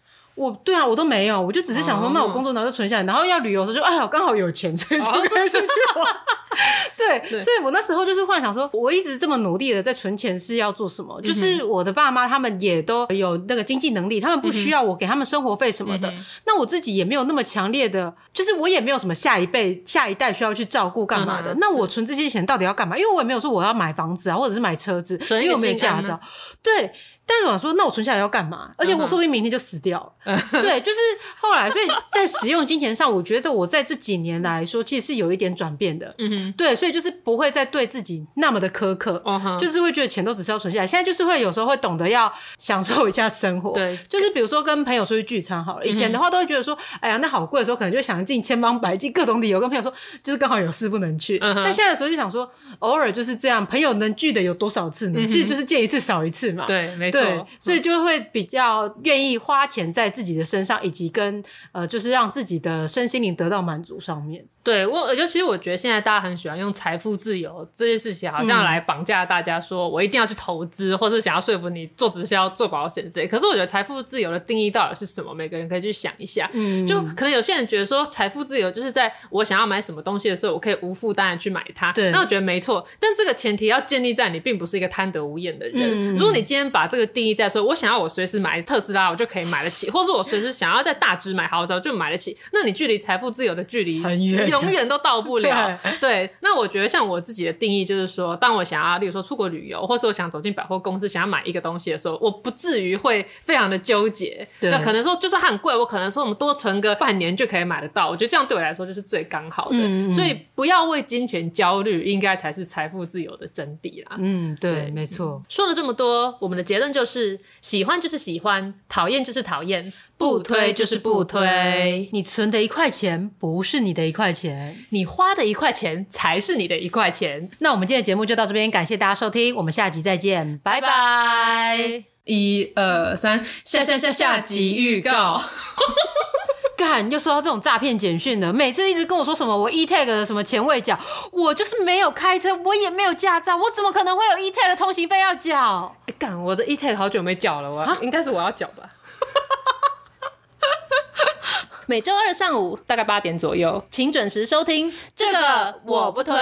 我对啊，我都没有，我就只是想说，那我工作然后就存下来，然后要旅游的时候就哎呀，刚好有钱，所以就可以出去玩。[laughs] 对，对所以我那时候就是忽然想说，我一直这么努力的在存钱是要做什么？就是我的爸妈他们也都有那个经济能力，他们不需要我给他们生活费什么的。嗯、那我自己也没有那么强烈的，就是我也没有什么下一辈、下一代需要去照顾干嘛的。嗯、那我存这些钱到底要干嘛？因为我也没有说我要买房子啊，或者是买车子，因为我没有驾照。对。但是我想说，那我存下来要干嘛？而且我说不定明天就死掉了。Uh. 对，就是后来，所以在使用金钱上，我觉得我在这几年来说，其实是有一点转变的。嗯哼、uh，huh. 对，所以就是不会再对自己那么的苛刻。Uh. 就是会觉得钱都只是要存下来。现在就是会有时候会懂得要享受一下生活。对，就是比如说跟朋友出去聚餐好了，以前的话都会觉得说，哎呀，那好贵的时候，可能就想尽千方百计各种理由跟朋友说，就是刚好有事不能去。Uh huh. 但现在的时候就想说，偶尔就是这样，朋友能聚的有多少次呢？Uh. 其实就是见一次少一次嘛。对，没错。所以就。会比较愿意花钱在自己的身上，以及跟呃，就是让自己的身心灵得到满足上面。对我，就其实我觉得现在大家很喜欢用财富自由这件事情，好像来绑架大家，说我一定要去投资，嗯、或是想要说服你做直销、做保险之类。可是我觉得财富自由的定义到底是什么？每个人可以去想一下。嗯，就可能有些人觉得说财富自由就是在我想要买什么东西的时候，我可以无负担的去买它。对，那我觉得没错。但这个前提要建立在你并不是一个贪得无厌的人。嗯、如果你今天把这个定义在说，我想要我随时买特斯拉，我就可以买得起，或是我随时想要在大直买豪宅就买得起。那你距离财富自由的距离很远，永远都到不了。对，对，那我觉得像我自己的定义就是说，当我想要，例如说出国旅游，或者我想走进百货公司想要买一个东西的时候，我不至于会非常的纠结。对，那可能说就算它很贵，我可能说我们多存个半年就可以买得到。我觉得这样对我来说就是最刚好的。嗯嗯，所以不要为金钱焦虑，应该才是财富自由的真谛啦。嗯，对，对没错。说了这么多，我们的结论就是：喜欢就是喜欢，讨厌就是讨厌，不推就是不推。你存的一块钱不是你的一块钱，你花的一块钱才是你的一块钱。那我们今天的节目就到这边，感谢大家收听，我们下集再见，拜拜。一二三，下下下下集预告。[laughs] 干，又收到这种诈骗简讯了，每次一直跟我说什么我 E-Tag 的什么钱未缴，我就是没有开车，我也没有驾照，我怎么可能会有 E-Tag 的通行费要缴？哎干，我的 E-Tag 好久没缴了，我应该是我要缴吧。[laughs] 每周二上午大概八点左右，请准时收听。这个我不推。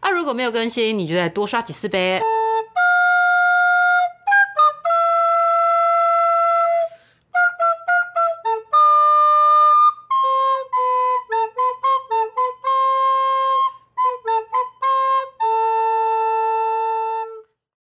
啊，如果没有更新，你就再多刷几次呗。